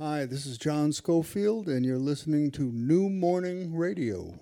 Hi, this is John Schofield, and you're listening to New Morning Radio.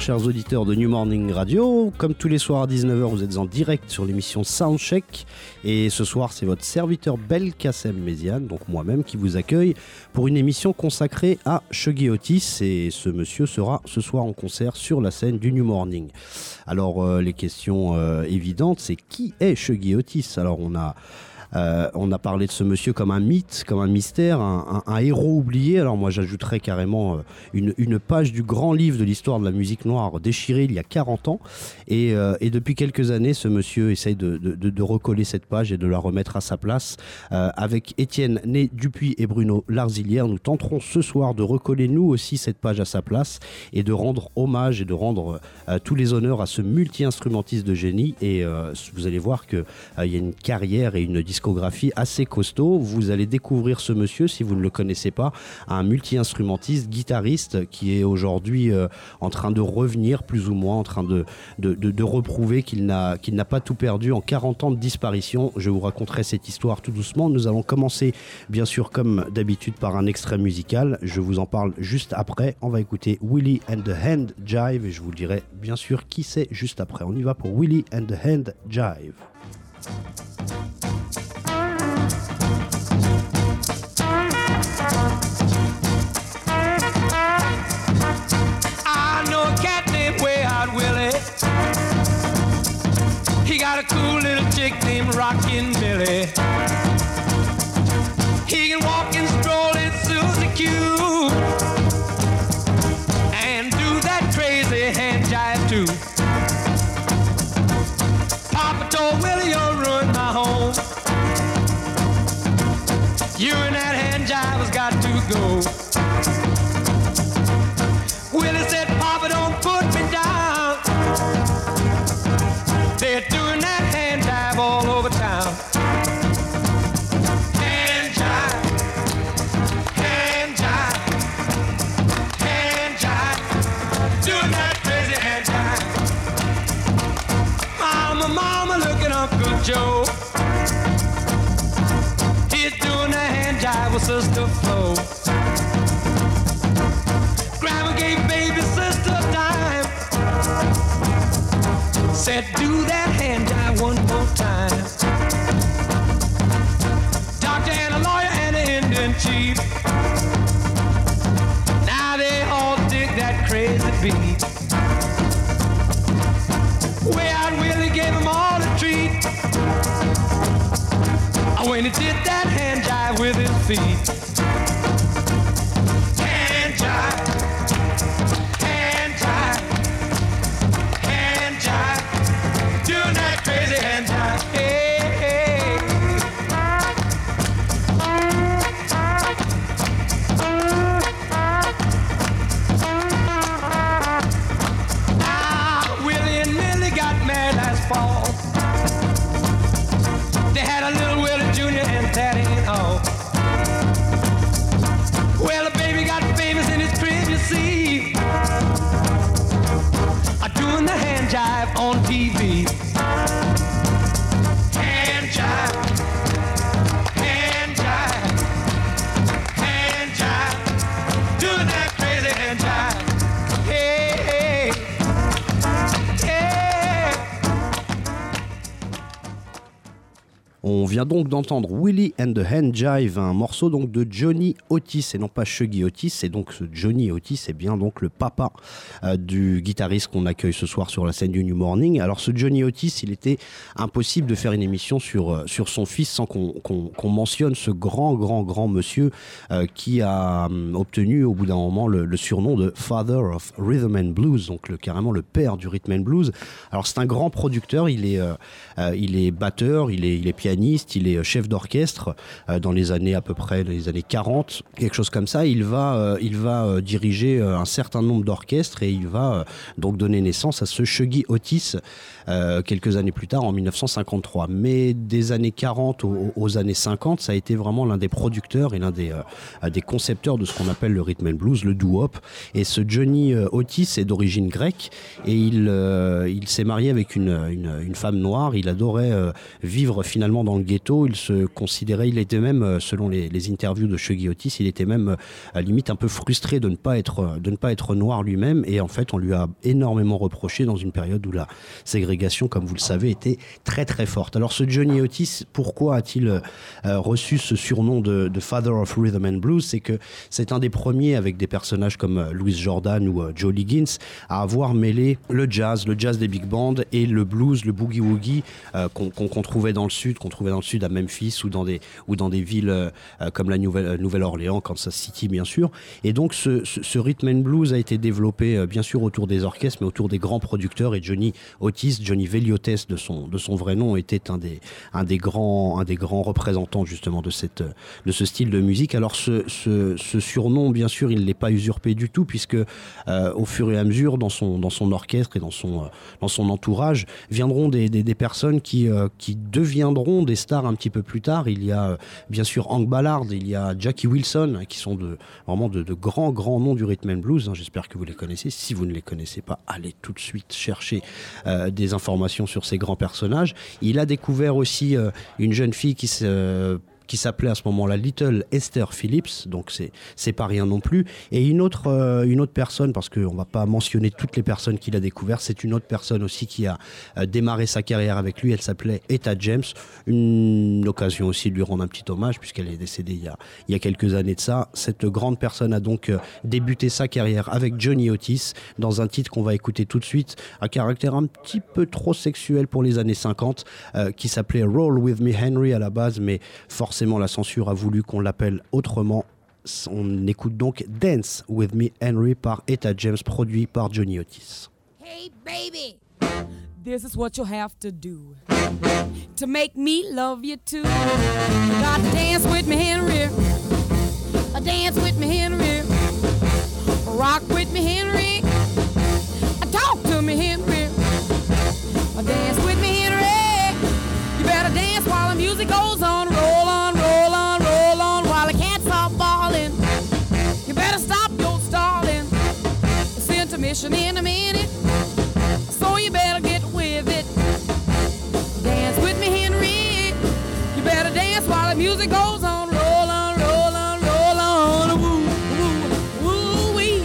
Chers auditeurs de New Morning Radio. Comme tous les soirs à 19h, vous êtes en direct sur l'émission Soundcheck. Et ce soir, c'est votre serviteur Belkacem Méziane, donc moi-même, qui vous accueille pour une émission consacrée à Shuggy Otis. Et ce monsieur sera ce soir en concert sur la scène du New Morning. Alors, euh, les questions euh, évidentes, c'est qui est Shuggy Otis? Alors, on a euh, on a parlé de ce monsieur comme un mythe, comme un mystère, un, héros oublié. Alors moi j'ajouterais carrément euh, une, page du grand livre de l'histoire de la musique noire déchiré il y a 40 ans. Euh, et, depuis quelques années, ce monsieur essaye de, recoller cette page et de la remettre à sa place. avec Étienne Né Dupuis et Bruno Larzilière, nous tenterons ce soir de recoller nous aussi cette page à sa place et de rendre hommage et de rendre tous les honneurs à ce multi-instrumentiste de génie. Et vous allez voir qu'il y a une carrière et une discographie assez costaud. Vous allez découvrir ce monsieur, si vous ne le connaissez pas, un multi-instrumentiste, guitariste qui est aujourd'hui euh, en train de revenir plus ou moins, en train de, de, reprouver qu'il n'a n'a pas tout perdu en 40 ans de disparition. Je vous raconterai cette histoire tout doucement. Nous allons commencer, bien sûr, comme d'habitude, par un extrait musical. Je vous en parle juste après. On va écouter Willie and the Hand Jive et je vous dirai bien sûr qui c'est juste après. On y va pour Willie and the Hand Jive. Rockin' Billy. Said, do that hand jive one more time. Doctor and a lawyer and an Indian chief. Now they all dig that crazy beat. Way out Willie gave them all a treat. Oh, when he did that hand jive with his feet. On vient donc d'entendre Willie and the Hand Jive, un morceau donc de Johnny Otis et non pas Shuggy Otis. Et donc ce Johnny Otis est bien donc le papa euh, du guitariste qu'on accueille ce soir sur la scène du New Morning. Alors ce Johnny Otis, il était impossible de faire une émission sur, euh, sur son fils sans qu'on mentionne ce grand, grand, grand monsieur euh, qui a hum, obtenu au bout d'un moment le, surnom de Father of Rhythm and Blues, donc carrément le père du rhythm and blues. Alors c'est un grand producteur, il est, il est batteur, il est, il est pianiste, il est euh, chef d'orchestre euh, dans les années à peu près les années 40, quelque chose comme ça. Il va, euh, il va diriger un certain nombre d'orchestres et il va donc donner naissance à ce Shuggy Otis quelques années plus tard en 1953. Mais des années 40 aux, années 50, ça a été vraiment l'un des producteurs et l'un des, des concepteurs de ce qu'on appelle le rhythm and blues, le doo-wop. Et ce Johnny Otis est d'origine grecque et il, il s'est marié avec une, une, une femme noire. Il adorait vivre finalement dans le ghetto. Il se considérait, il était même, euh, selon les, interviews de Shuggy Otis, il était même euh, à limite un peu frustré de ne pas être, de ne pas être noir lui-même. Et en fait, on lui a énormément reproché dans une période où la ségrégation, comme vous le savez, était très très forte. Alors ce Johnny Otis, pourquoi a-t-il euh, reçu ce surnom de, Father of Rhythm and Blues? C'est que c'est un des premiers, avec des personnages comme euh, Louis Jordan ou euh, Joe Liggins, à avoir mêlé le jazz, le jazz des big bands et le blues, le boogie-woogie euh, qu'on trouvait dans le sud, qu'on trouvait dans le sud à Memphis ou dans des, ou dans des villes euh, comme la Nouvelle- euh, Nouvelle-Orléans, Kansas City bien sûr. Et donc ce, ce, ce rhythm and blues a été développé euh, bien sûr autour des orchestres, mais autour des grands producteurs. Et Johnny Otis, Johnny Veliotes de son, de son vrai nom, était un des, un des, grands, un des grands représentants justement de, cette, de ce style de musique. Alors ce, ce, surnom, bien sûr, il ne l'est pas usurpé du tout, puisque au fur et à mesure, dans son, dans son orchestre et dans son, dans son entourage, viendront des, des, des personnes qui, qui deviendront des stars un petit peu plus tard. Il y a euh, bien sûr Hank Ballard, il y a Jackie Wilson, qui sont de, vraiment de, grands, grands noms du rhythm and blues. hein. J'espère que vous les connaissez. Si vous ne les connaissez pas, allez tout de suite chercher euh, des informations sur ces grands personnages. Il a découvert aussi euh, une jeune fille qui se qui s'appelait à ce moment-là Little Esther Phillips, donc c'est c'est pas rien non plus. Et une autre euh, une autre personne, parce qu'on va pas mentionner toutes les personnes qu'il a découvert, c'est une autre personne aussi qui a euh, démarré sa carrière avec lui. Elle s'appelait Etta James. Une occasion aussi de lui rendre un petit hommage puisqu'elle est décédée il y a il y a quelques années de ça. Cette grande personne a donc euh, débuté sa carrière avec Johnny Otis dans un titre qu'on va écouter tout de suite, à caractère un petit peu trop sexuel pour les années 50, euh, qui s'appelait Roll With Me Henry à la base, mais forcément la censure a voulu qu'on l'appelle autrement. On écoute donc Dance With Me Henry par Etta James, produit par Johnny Otis. Hey, baby, this is what you'll have to do to make me love you too. You got to dance with me, Henry. Dance with me, Henry. Rock with me, Henry. Uh, Talk to me, Henry. Dance with me, Henry. You better dance while the music goes on, roll It's in a minute. So you better get with it. Dance with me, Henry. You better dance while the music goes on. Roll on, roll on, roll on. Woo, woo, woo, wee.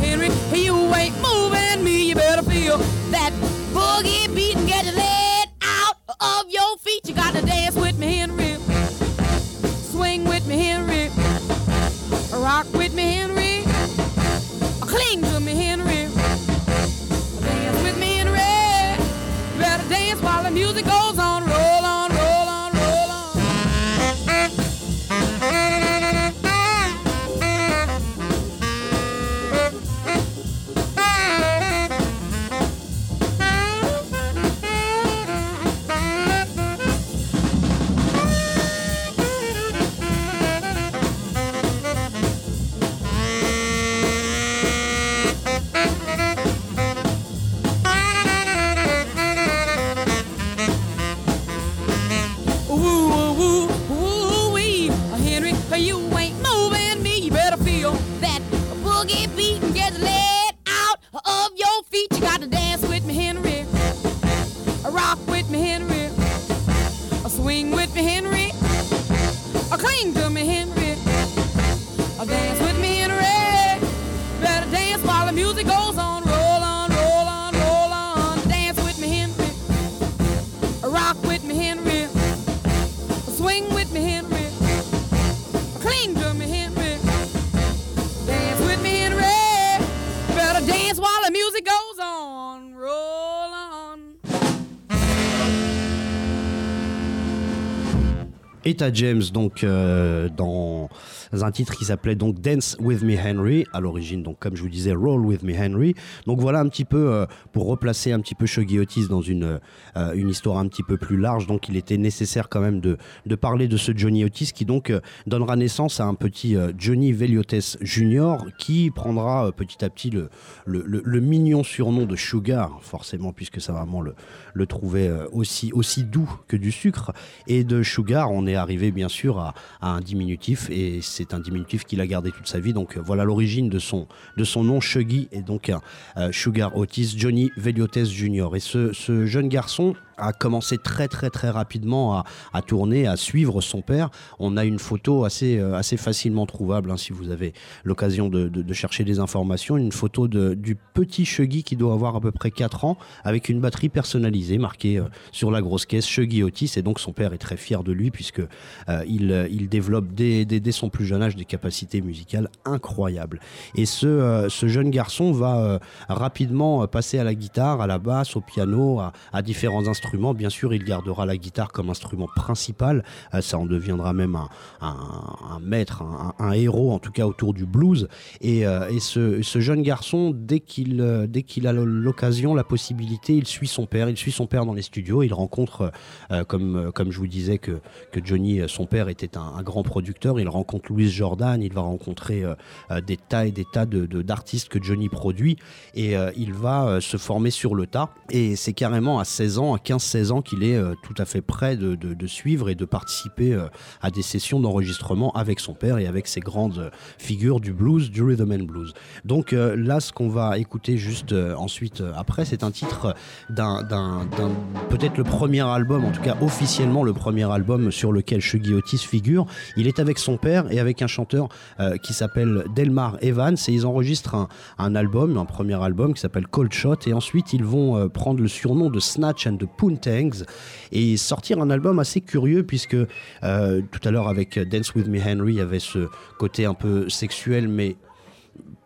Henry, you ain't moving me. You better feel that boogie beat and get leg out of your feet. You got to dance with me, Henry. Swing with me, Henry. Rock with me, Henry. Music goes on. Eta James, donc euh, dans un titre qui s'appelait donc Dance with Me Henry, à l'origine, donc comme je vous disais, Roll with Me Henry. Donc voilà un petit peu euh, pour replacer un petit peu Shuggy Otis dans une, euh, une histoire un petit peu plus large. Donc il était nécessaire quand même de, de parler de ce Johnny Otis qui donc donnera naissance à un petit Johnny Veliotes Jr. qui prendra petit à petit le, le, le, mignon surnom de Sugar, forcément, puisque ça vraiment le, le trouvait aussi, aussi doux que du sucre. Et de Sugar, on est arrivé bien sûr à, un diminutif et c'est un diminutif qu'il a gardé toute sa vie. Donc voilà l'origine de son, de son nom, Shuggy, et donc euh, Sugar Otis, Johnny Veliotes Jr. Et ce jeune garçon a commencé très très très rapidement à, à, tourner, à suivre son père. On a une photo assez, euh, assez facilement trouvable hein, si vous avez l'occasion de, de, chercher des informations. Une photo de, du petit Shuggy qui doit avoir à peu près 4 ans avec une batterie personnalisée marquée euh, sur la grosse caisse Shuggy Otis. Et donc son père est très fier de lui puisque euh, il, il développe dès, dès, dès, son plus jeune âge des capacités musicales incroyables. Et ce, ce jeune garçon va rapidement passer à la guitare, à la basse, au piano, à, à différents instruments Bien sûr, il gardera la guitare comme instrument principal. Euh, ça en deviendra même un, maître, un, héros, en tout cas autour du blues. Et, euh, ce, jeune garçon, dès qu'il euh, a l'occasion, la possibilité, il suit son père. Il suit son père dans les studios. Il rencontre, comme, comme je vous disais, que, que Johnny, son père, était un, grand producteur. Il rencontre Louis Jordan. Il va rencontrer des tas et des tas d'artistes de, que Johnny produit. Et il va se former sur le tas. Et c'est carrément à 16 ans, à 15 16 ans qu'il est euh, tout à fait prêt de, suivre et de participer euh, à des sessions d'enregistrement avec son père et avec ses grandes figures du blues, du rhythm and blues. Donc euh, là, ce qu'on va écouter juste ensuite après, c'est un titre d'un, peut-être le premier album, en tout cas officiellement le premier album sur lequel Shuggy Otis figure. Il est avec son père et avec un chanteur qui s'appelle Delmar Evans et ils enregistrent un, un, album, un premier album qui s'appelle Cold Shot et ensuite ils vont prendre le surnom de Snatch and the Poontangs et sortir un album assez curieux puisque euh, tout à l'heure avec Dance With Me Henry, il y avait ce côté un peu sexuel mais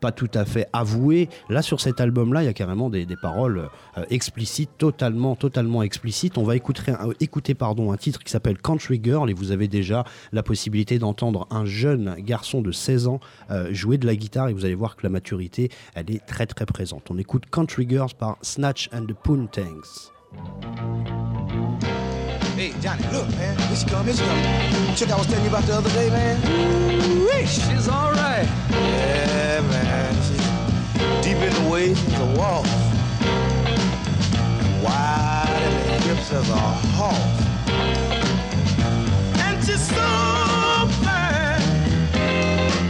pas tout à fait avoué. Là, sur cet album-là, il y a carrément des, paroles euh, explicites, totalement, totalement explicites. On va écouter, un, écouter pardon, un titre qui s'appelle Country Girl et vous avez déjà la possibilité d'entendre un jeune garçon de 16 ans euh, jouer de la guitare et vous allez voir que la maturité, elle est très très présente. On écoute Country Girls par Snatch and the Poontangs. Hey, Johnny, look, man. Here she come, here she come. Chick I was telling you about the other day, man. Ooh, she's all right. Yeah, man. She's deep in the waist the wall. And wide in the hips as a horse. And she's so fine.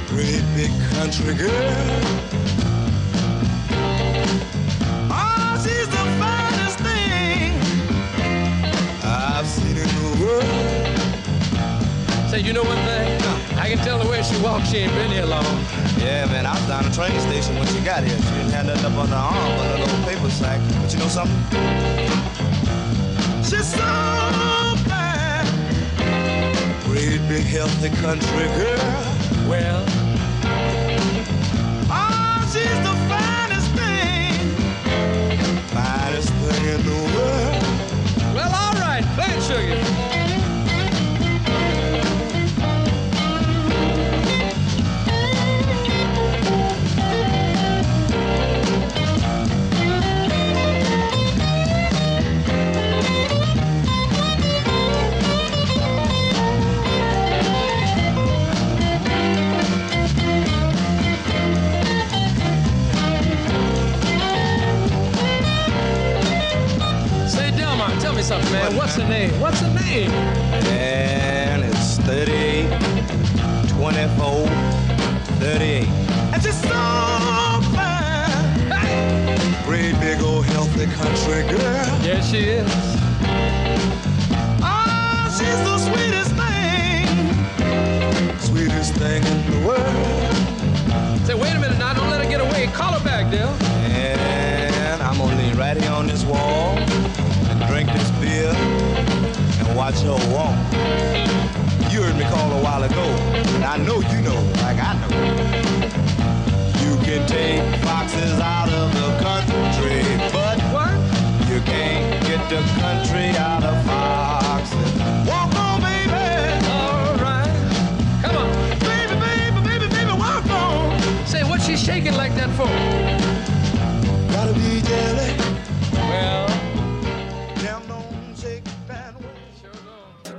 Great big country girl. Say, you know one thing? I can tell the way she walks, she ain't been here long. Yeah, man, I was down the train station when she got here. She didn't have nothing up on her arm but a little paper sack. But you know something? She's so fine. Great big healthy country girl. Well, oh, she's the finest thing. Finest thing in the world. Well, all right, play it, sugar. Me something, man. What's the name? What's the name? And it's 38, 24, 38. And just so fine. Great big old healthy country girl. Yes, she is. Oh, she's the sweetest thing. Sweetest thing in the world. Say, wait a minute now. Don't let her get away. Call her back, Dale. And I'm gonna lean right here on this wall beer and watch her walk. You heard me call a while ago, and I know you know, like I know. You can take foxes out of the country, but what? You can't get the country out of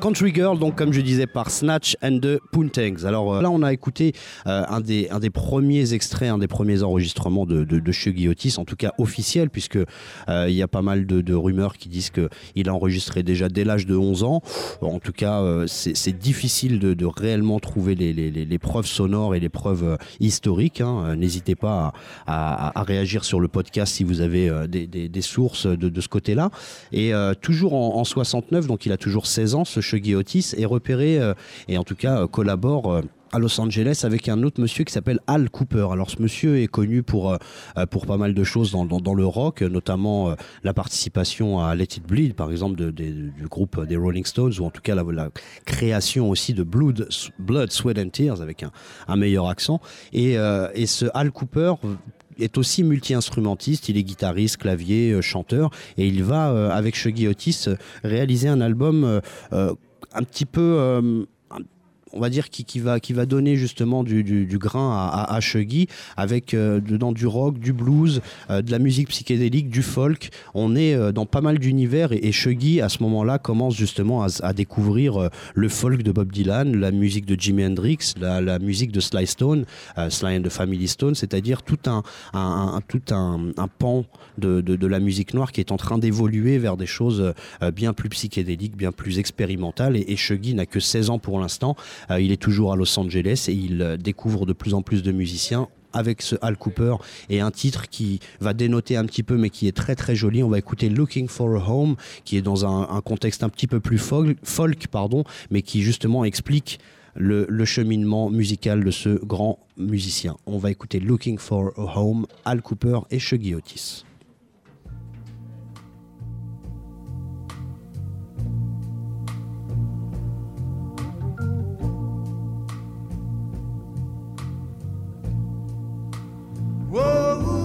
Country Girl, donc comme je disais, par Snatch and the Poontangs. Alors euh, là, on a écouté euh, un, des, un des premiers extraits, un des premiers enregistrements de, de, de en tout cas officiel, puisque euh, il y a pas mal de, rumeurs qui disent qu'il a enregistré déjà dès l'âge de 11 ans. En tout cas, c'est difficile de, réellement trouver les, preuves sonores et les preuves historiques. hein. N'hésitez pas à, réagir sur le podcast si vous avez des, des- sources de, de ce côté-là. Et toujours en, en 69, donc il a toujours 16 ans, ce Shuggy Otis est repéré euh, et en tout cas euh, collabore. euh, à Los Angeles avec un autre monsieur qui s'appelle Al Cooper. Alors ce monsieur est connu pour, pour pas mal de choses dans, le rock, notamment la participation à Let It Bleed, par exemple, du groupe des Rolling Stones, ou en tout cas la, création aussi de Blood, Sweat and Tears avec un, meilleur accent. Et, ce Al Cooper est aussi multi-instrumentiste, il est guitariste, clavier, chanteur, et il va, avec Shuggy Otis, réaliser un album un petit peu... on va dire qui, qui va qui va donner justement du, du, du grain à, à, à Shuggy avec euh, dedans du rock, du blues, euh, de la musique psychédélique, du folk. On est euh, dans pas mal d'univers et, et Shuggy à ce moment-là commence justement à, à découvrir euh, le folk de Bob Dylan, la musique de Jimi Hendrix, la, la musique de Sly Stone, euh, Sly and the Family Stone, c'est-à-dire tout un, un- un- tout un, un pan de, de, de la musique noire qui est en train d'évoluer vers des choses euh, bien plus psychédéliques, bien plus expérimentales. Et, et Shuggy n'a que 16 ans pour l'instant. Euh, il est toujours à Los Angeles et il euh, découvre de plus en plus de musiciens avec ce Al Cooper et un titre qui va dénoter un petit peu mais qui est très très joli. On va écouter Looking for a Home qui est dans un, contexte un petit peu plus folk, pardon, mais qui justement explique le, le cheminement musical de ce grand musicien. On va écouter Looking for a Home, Al Cooper et Shuggy Otis. Whoa,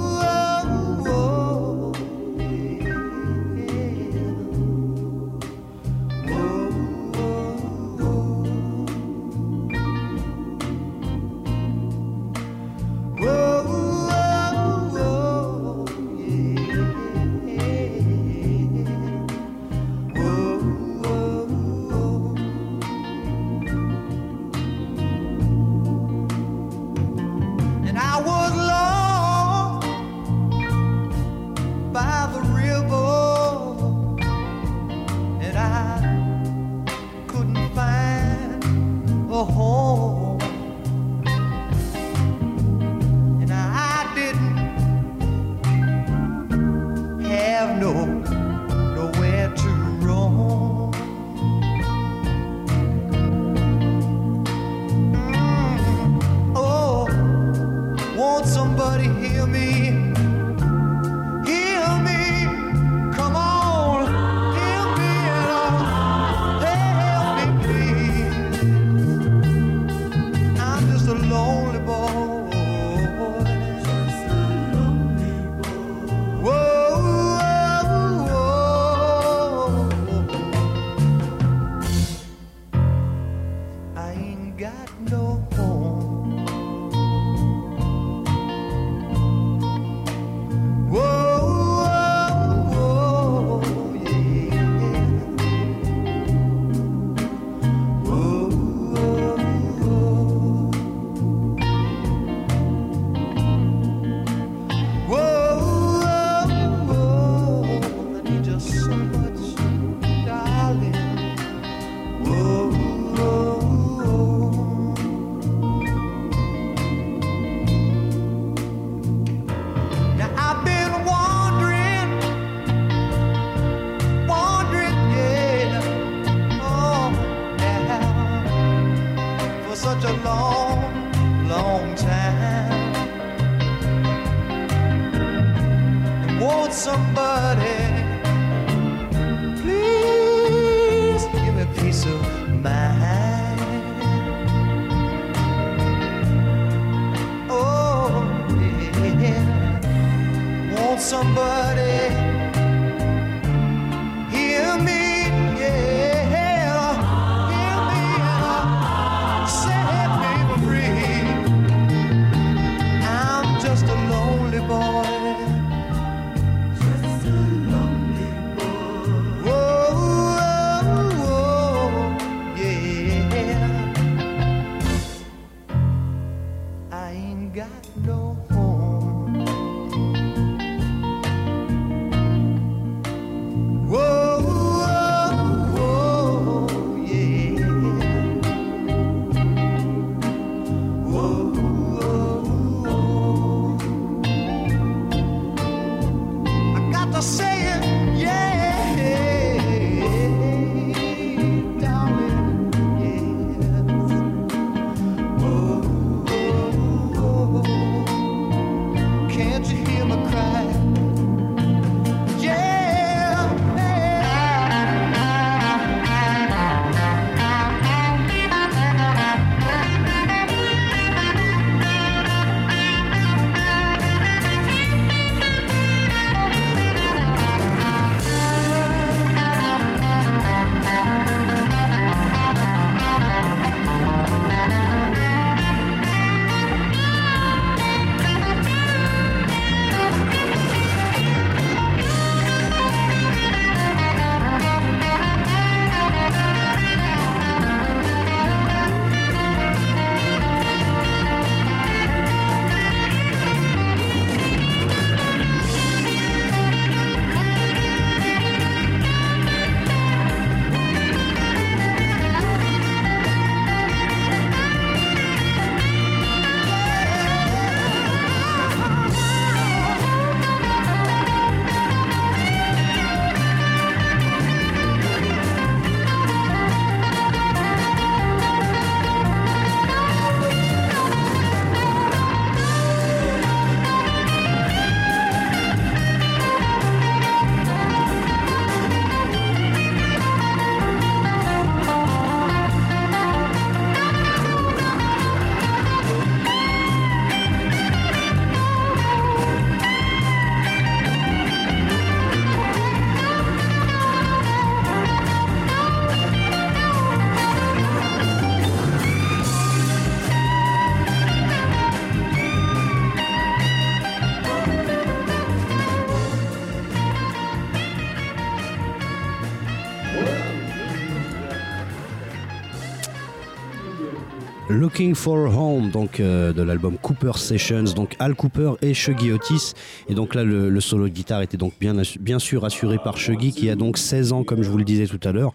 Looking for Home, donc euh, de l'album Cooper Sessions, donc Al Cooper et Shuggy Otis. Et donc là, le, solo de guitare était donc bien, sûr assuré par Shuggy, qui a donc 16 ans, comme je vous le disais tout à l'heure,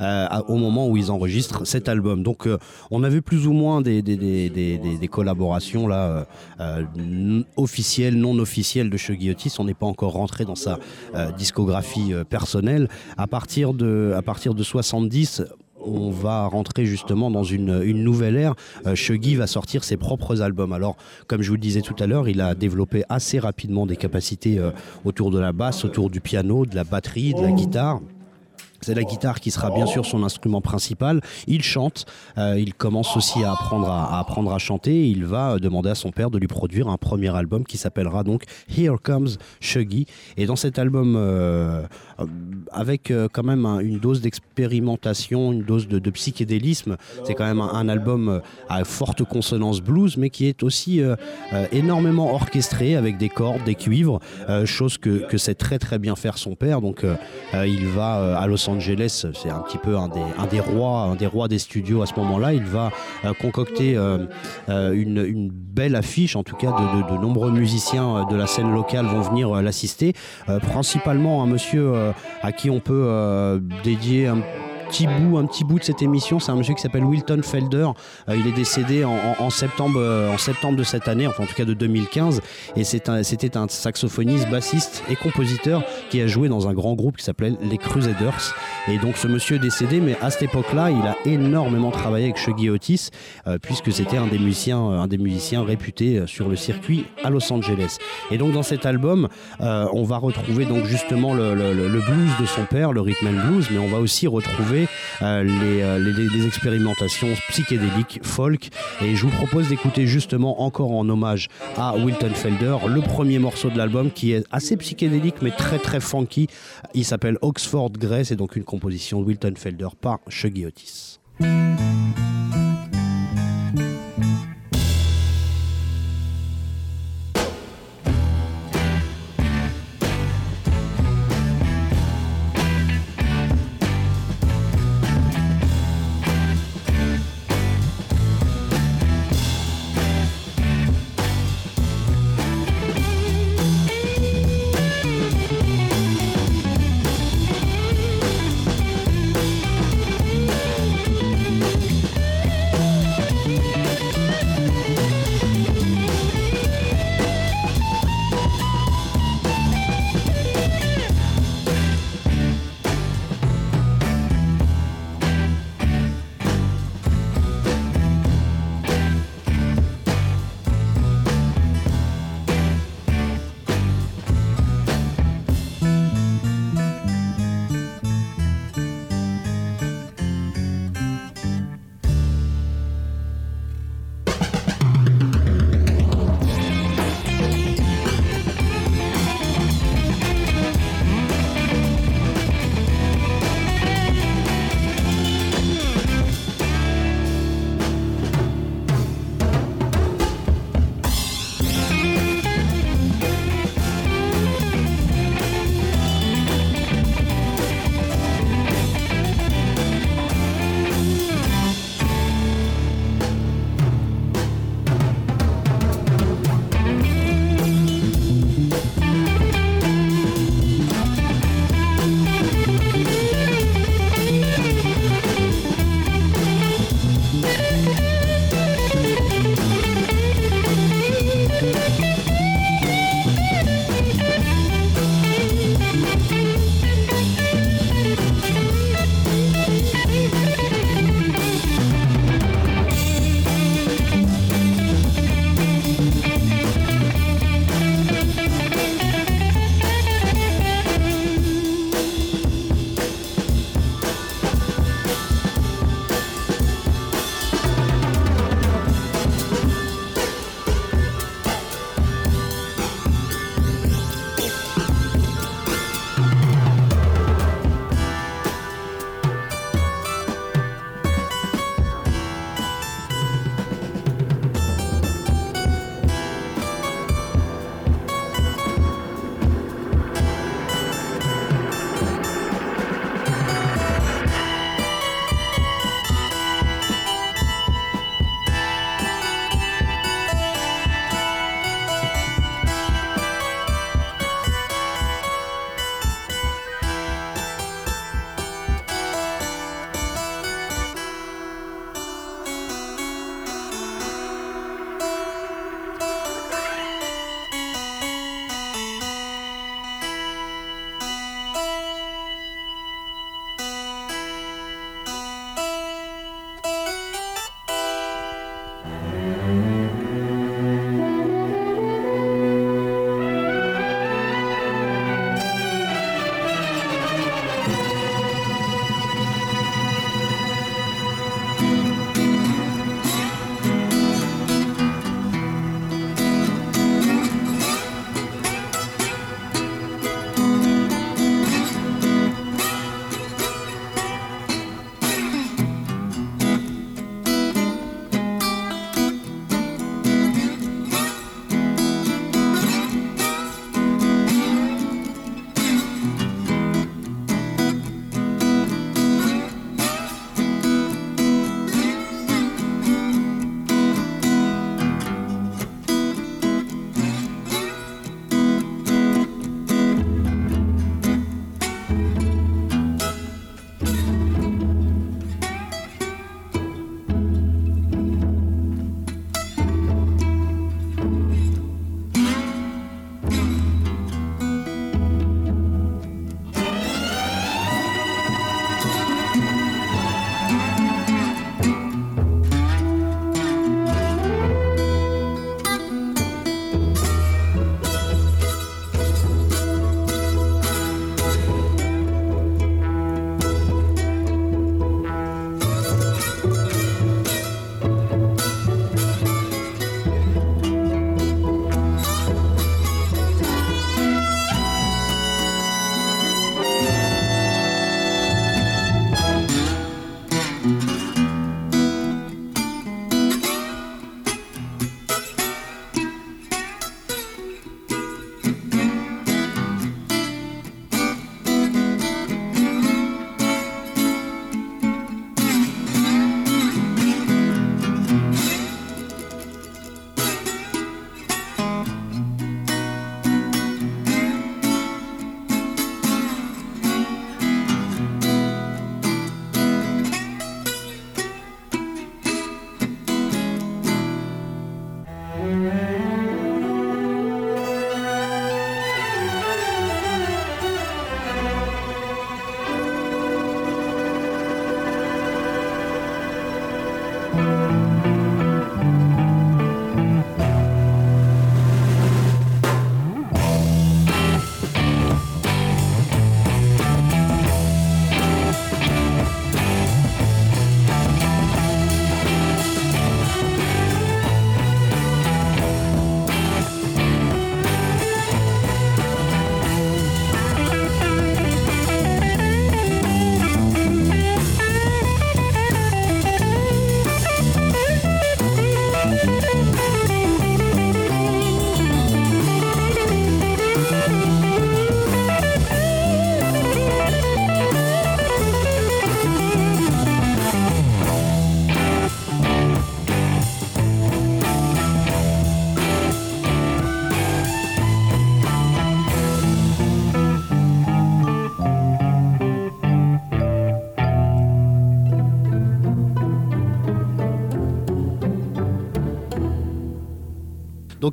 euh, au moment où ils enregistrent cet album. Donc euh, on a vu plus ou moins des, collaborations là, officielles, non officielles de Shuggy Otis. On n'est pas encore rentré dans sa discographie personnelle. À à partir de 70, on va rentrer justement dans une, nouvelle ère. Euh, Shuggy va sortir ses propres albums. Alors, comme je vous le disais tout à l'heure, il a développé assez rapidement des capacités euh, autour de la basse, autour du piano, de la batterie, de la guitare. C'est la guitare qui sera bien sûr son instrument principal. Il chante, euh, il commence aussi à apprendre à, apprendre à chanter. il va demander à son père de lui produire un premier album qui s'appellera donc Here Comes Shuggy. Et dans cet album, euh, euh, avec quand même une dose d'expérimentation, une dose de, psychédélisme, c'est quand même un, album à forte consonance blues, mais qui est aussi énormément orchestré avec des cordes, des cuivres, chose que, que sait très très bien faire son père. Donc il va à Los Angeles, c'est un petit peu un des, un des, rois, des rois des studios à ce moment-là. Il va euh, concocter euh, euh, une, belle affiche, en tout cas de, nombreux musiciens de la scène locale vont venir l'assister, principalement un monsieur à qui on peut dédier un petit bout, un petit bout de cette émission. C'est un monsieur qui s'appelle Wilton Felder. Euh, il est décédé en, septembre, euh, en septembre de cette année, enfin en tout cas de 2015. Et c'était un, saxophoniste, bassiste et compositeur qui a joué dans un grand groupe qui s'appelait les Crusaders. Et donc ce monsieur est décédé, mais à cette époque-là, il a énormément travaillé avec Shuggy Otis, euh, puisque c'était un des musiciens, un des musiciens réputés sur le circuit à Los Angeles. Et donc dans cet album, on va retrouver donc justement le, le, blues de son père, le rhythm and blues, mais on va aussi retrouver euh, euh, les, expérimentations psychédéliques folk. Et je vous propose d'écouter justement encore en hommage à Wilton Felder le premier morceau de l'album qui est assez psychédélique mais très très funky. Il s'appelle Oxford Grey, c'est donc une composition de Wilton Felder par Shuggy Otis.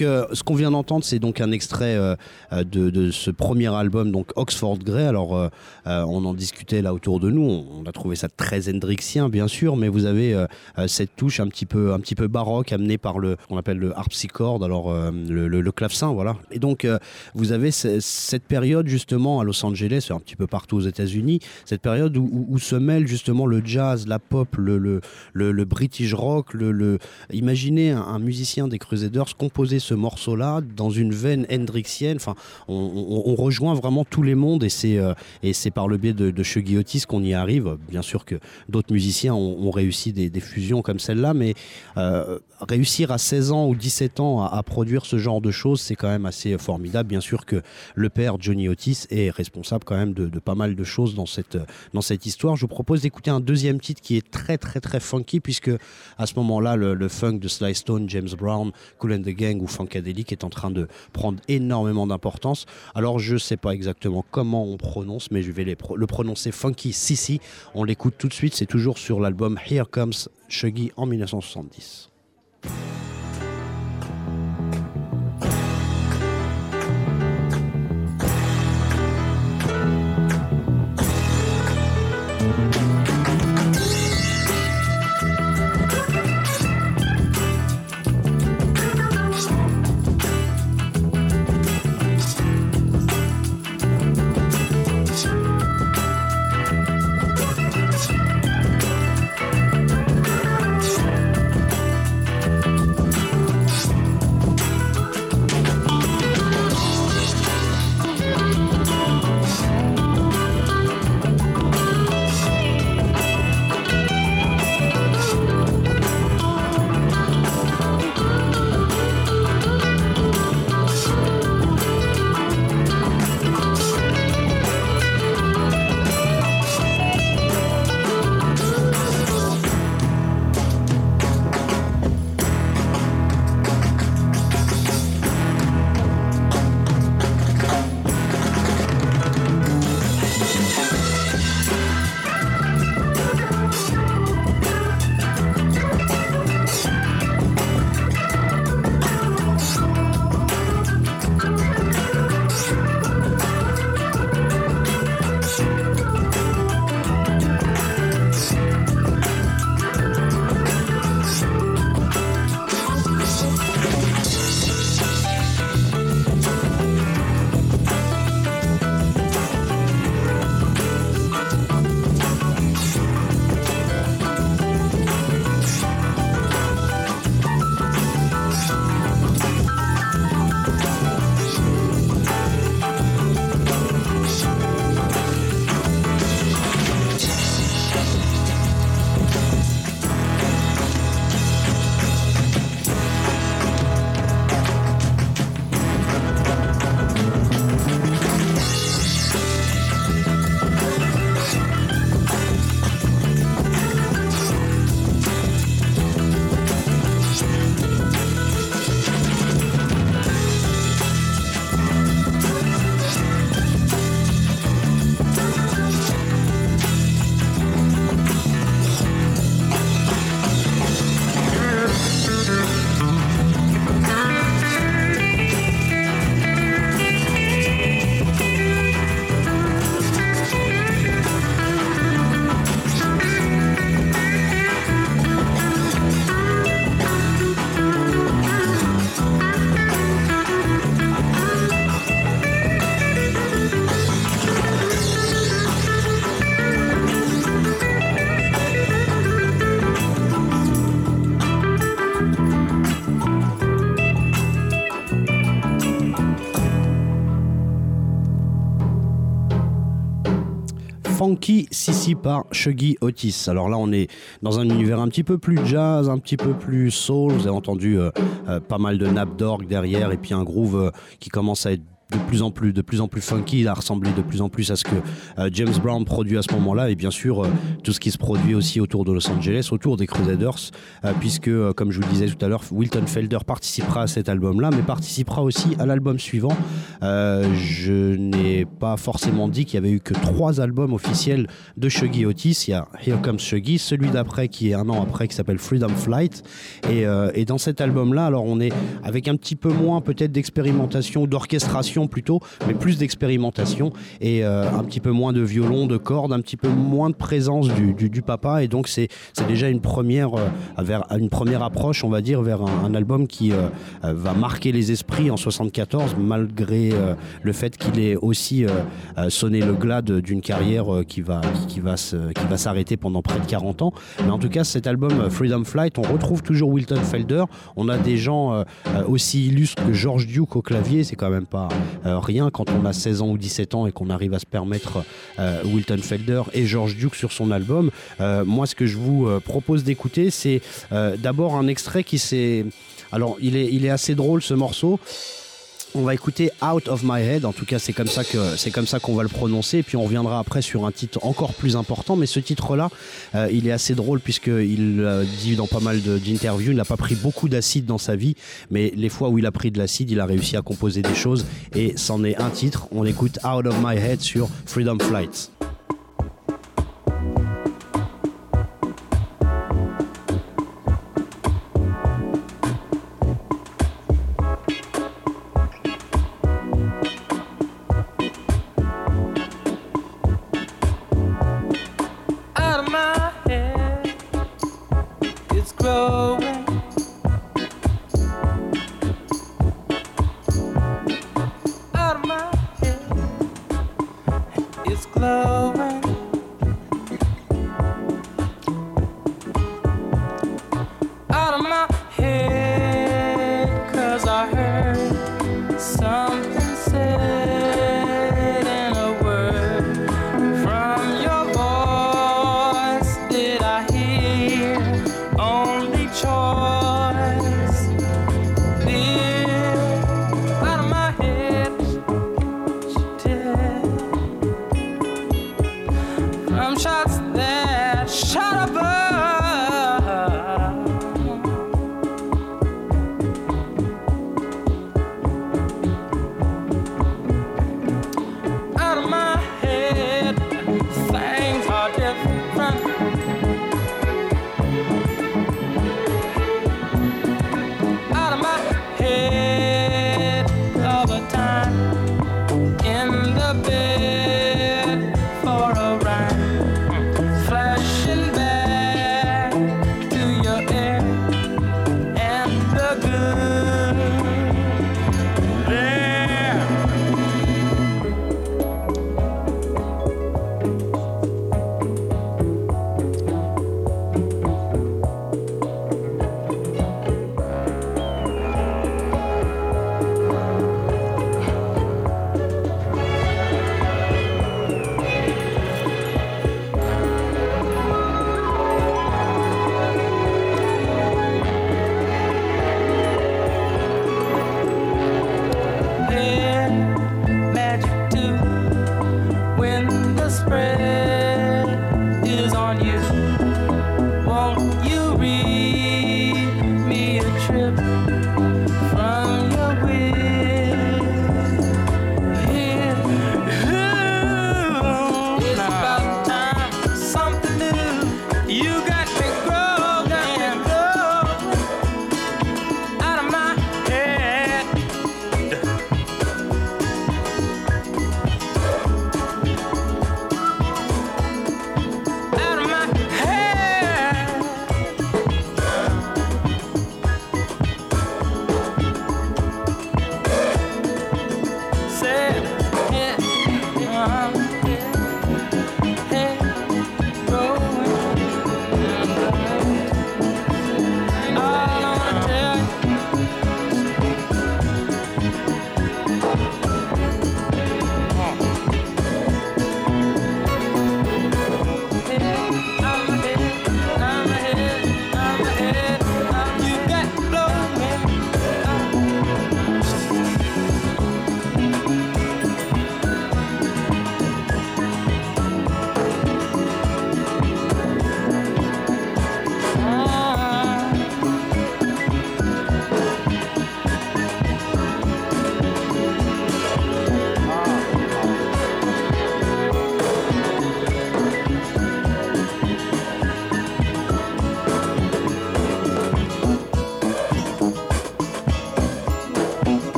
Ce qu'on vient d'entendre, c'est donc un extrait euh, euh, de, ce premier album, donc Oxford Grey. Alors, euh, on en discutait là autour de nous. On, on a trouvé ça très hendrixien, bien sûr, mais vous avez cette touche un petit peu, baroque amenée par le, qu'on appelle le harpsichord, alors le, clavecin, voilà. Et donc, vous avez ce- cette période justement à Los Angeles, un petit peu partout aux États-Unis, cette période où, se mêle justement le jazz, la pop, le, British rock, imaginez un, un musicien des Crusaders composer ce morceau-là dans une veine hendrixienne. Enfin, on, rejoint vraiment tous les mondes et c'est euh, et c'est par le biais de, de Shuggy Otis qu'on y arrive. Bien sûr que d'autres musiciens ont, réussi des, des fusions comme celle-là, mais euh, réussir à 16 ans ou 17 ans à, produire ce genre de choses, c'est quand même assez formidable. Bien sûr que le père Johnny Otis est responsable quand même de, pas mal de choses dans cette, dans cette histoire. Je vous propose d'écouter un deuxième titre qui est très très très funky puisque à ce moment-là, le, funk de Sly Stone, James Brown, Cool and the Gang ou Funkadelic est en train de prendre énormément d'importance. Alors je sais pas exactement comment on prononce, mais je vais le prononcer funky Sissi. On l'écoute tout de suite, c'est toujours sur l'album Here Comes Shuggy en 1970. Thank you. Funky Sissi par Shuggy Otis. Alors là, on est dans un univers un petit peu plus jazz, un petit peu plus soul. Vous avez entendu euh, euh, pas mal de nappes d'orgue derrière et puis un groove euh, qui commence à être de plus en plus, de plus en plus funky, de plus en plus à ce que euh, James Brown produit à ce moment-là, et bien sûr euh, tout ce qui se produit aussi autour de Los Angeles, autour des Crusaders, euh, puisque comme je vous le disais tout à l'heure, Wilton Felder participera à cet album-là, mais participera aussi à l'album suivant. je n'ai pas forcément dit qu'il y avait eu que trois albums officiels de Shuggy Otis. Il y a Here Comes Shuggy, celui d'après qui est un an après, qui s'appelle Freedom Flight, et, et dans cet album-là, alors on est avec un petit peu moins peut-être d'expérimentation, d'orchestration plutôt, mais plus d'expérimentation et euh, un petit peu moins de violon, de cordes, un petit peu moins de présence du, papa. Et donc c'est déjà une première, euh, vers, une première approche, on va dire, vers un, album qui euh, va marquer les esprits en 74, malgré le fait qu'il ait aussi sonné le glade d'une carrière qui va, qui, qui va s'arrêter pendant près de 40 ans. Mais en tout cas, cet album Freedom Flight, on retrouve toujours Wilton Felder. On a des gens aussi illustres que George Duke au clavier, c'est quand même pas rien quand on a 16 ans ou 17 ans et qu'on arrive à se permettre euh, Wilton Felder et George Duke sur son album. Euh, moi, ce que je vous euh, propose d'écouter, c'est d'abord un extrait qui s'est... Alors, il est, il est assez drôle ce morceau. On va écouter Out of My Head, en tout cas c'est comme ça que c'est comme ça qu'on va le prononcer, et puis on reviendra après sur un titre encore plus important, mais ce titre-là, euh, il est assez drôle puisqu'il euh, dit dans pas mal d'interviews, il n'a pas pris beaucoup d'acide dans sa vie, mais les fois où il a pris de l'acide, il a réussi à composer des choses, et c'en est un titre, on écoute Out of My Head sur Freedom Flight.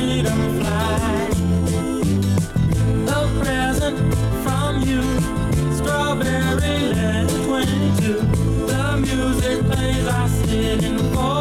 freedom fly. A present from you, strawberry letter 22. The music plays, I sit in a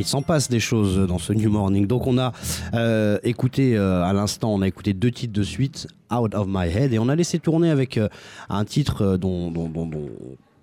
Il s'en passe des choses dans ce New Morning. Donc on a euh, écouté euh, à l'instant, on a écouté deux titres de suite, Out of My Head, et on a laissé tourner avec euh, un titre dont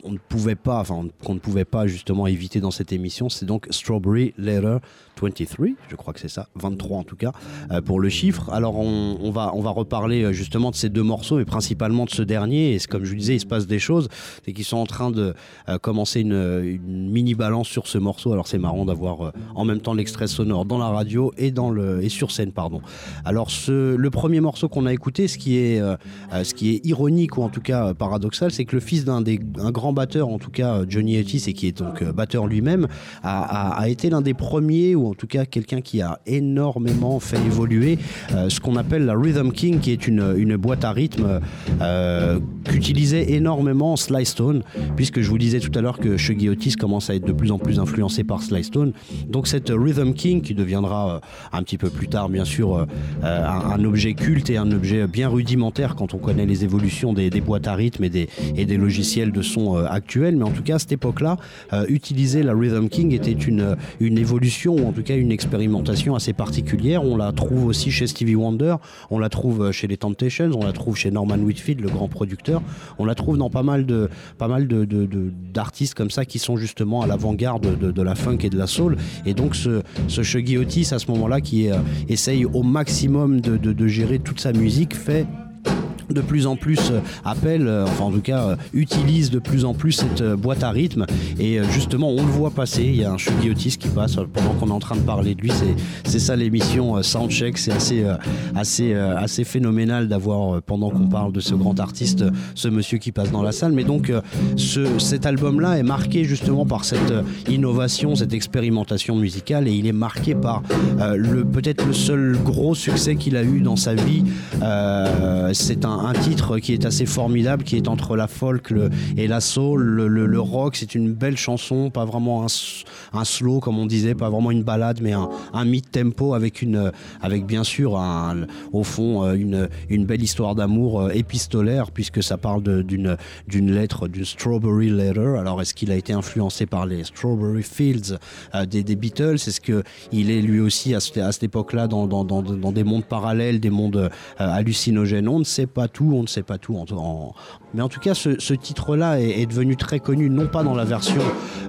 on ne pouvait pas, enfin qu'on ne pouvait pas justement éviter dans cette émission. C'est donc Strawberry Letter 23, je crois que c'est ça, 23 en tout cas, euh, pour le chiffre. Alors on, va, on va reparler euh, justement de ces deux morceaux, mais principalement de ce dernier. Et comme je disais, il se passe des choses, c'est qu'ils sont en train de euh, commencer une, mini balance sur ce morceau. Alors c'est marrant d'avoir en même temps l'extrait sonore dans la radio et dans le et sur scène, pardon. Alors le premier morceau qu'on a écouté, ce qui est, ce qui est ironique ou en tout cas paradoxal, c'est que le fils d'un grand batteur, en tout cas Johnny Otis, et qui est donc batteur lui-même, a, a- a été l'un des premiers ou en tout cas quelqu'un qui a énormément fait évoluer euh, ce qu'on appelle la Rhythm King, qui est une, boîte à rythme euh, qu'utilisait énormément Sly Stone, puisque je vous disais tout à l'heure que Shuggy Otis commence à être de plus en plus influencé par Sly Stone. Donc cette Rhythm King, qui deviendra euh, un petit peu plus tard, bien sûr, un, objet culte et un objet bien rudimentaire quand on connaît les évolutions des, boîtes à rythme et des, logiciels de son actuelle, mais en tout cas à cette époque-là, utiliser la Rhythm King était une, une évolution ou en tout cas une expérimentation assez particulière. On la trouve aussi chez Stevie Wonder, on la trouve chez les Temptations, on la trouve chez Norman Whitfield, le grand producteur, on la trouve dans pas mal de pas mal d'artistes comme ça qui sont justement à l'avant-garde de, la funk et de la soul. Et donc ce, ce Shuggy Otis à ce moment-là qui essaye au maximum de gérer toute sa musique fait de plus en plus euh, appelle, euh, enfin en tout cas euh, utilise de plus en plus cette boîte à rythme. Et justement on le voit passer, il y a un Shuggy Otis qui passe pendant qu'on est en train de parler de lui, c'est ça l'émission Soundcheck, c'est assez, assez, assez phénoménal d'avoir pendant qu'on parle de ce grand artiste, ce monsieur qui passe dans la salle, mais donc ce, cet album là est marqué justement par cette innovation, cette expérimentation musicale. Et il est marqué par peut-être le seul gros succès qu'il a eu dans sa vie, c'est un titre qui est assez formidable, qui est entre la folk et la soul, le, rock. C'est une belle chanson, pas vraiment un, slow comme on disait, pas vraiment une balade, mais un, mid-tempo avec une, avec bien sûr au fond euh, une, belle histoire d'amour euh, épistolaire puisque ça parle d'une lettre, d'une Strawberry Letter. Alors est-ce qu'il a été influencé par les Strawberry Fields euh, des, Beatles? Est-ce que il est lui aussi à, cette époque-là dans, des mondes parallèles, des mondes hallucinogènes? On ne sait pas tout, on ne sait pas tout. Mais en tout cas, ce, titre-là est, devenu très connu, non pas dans la version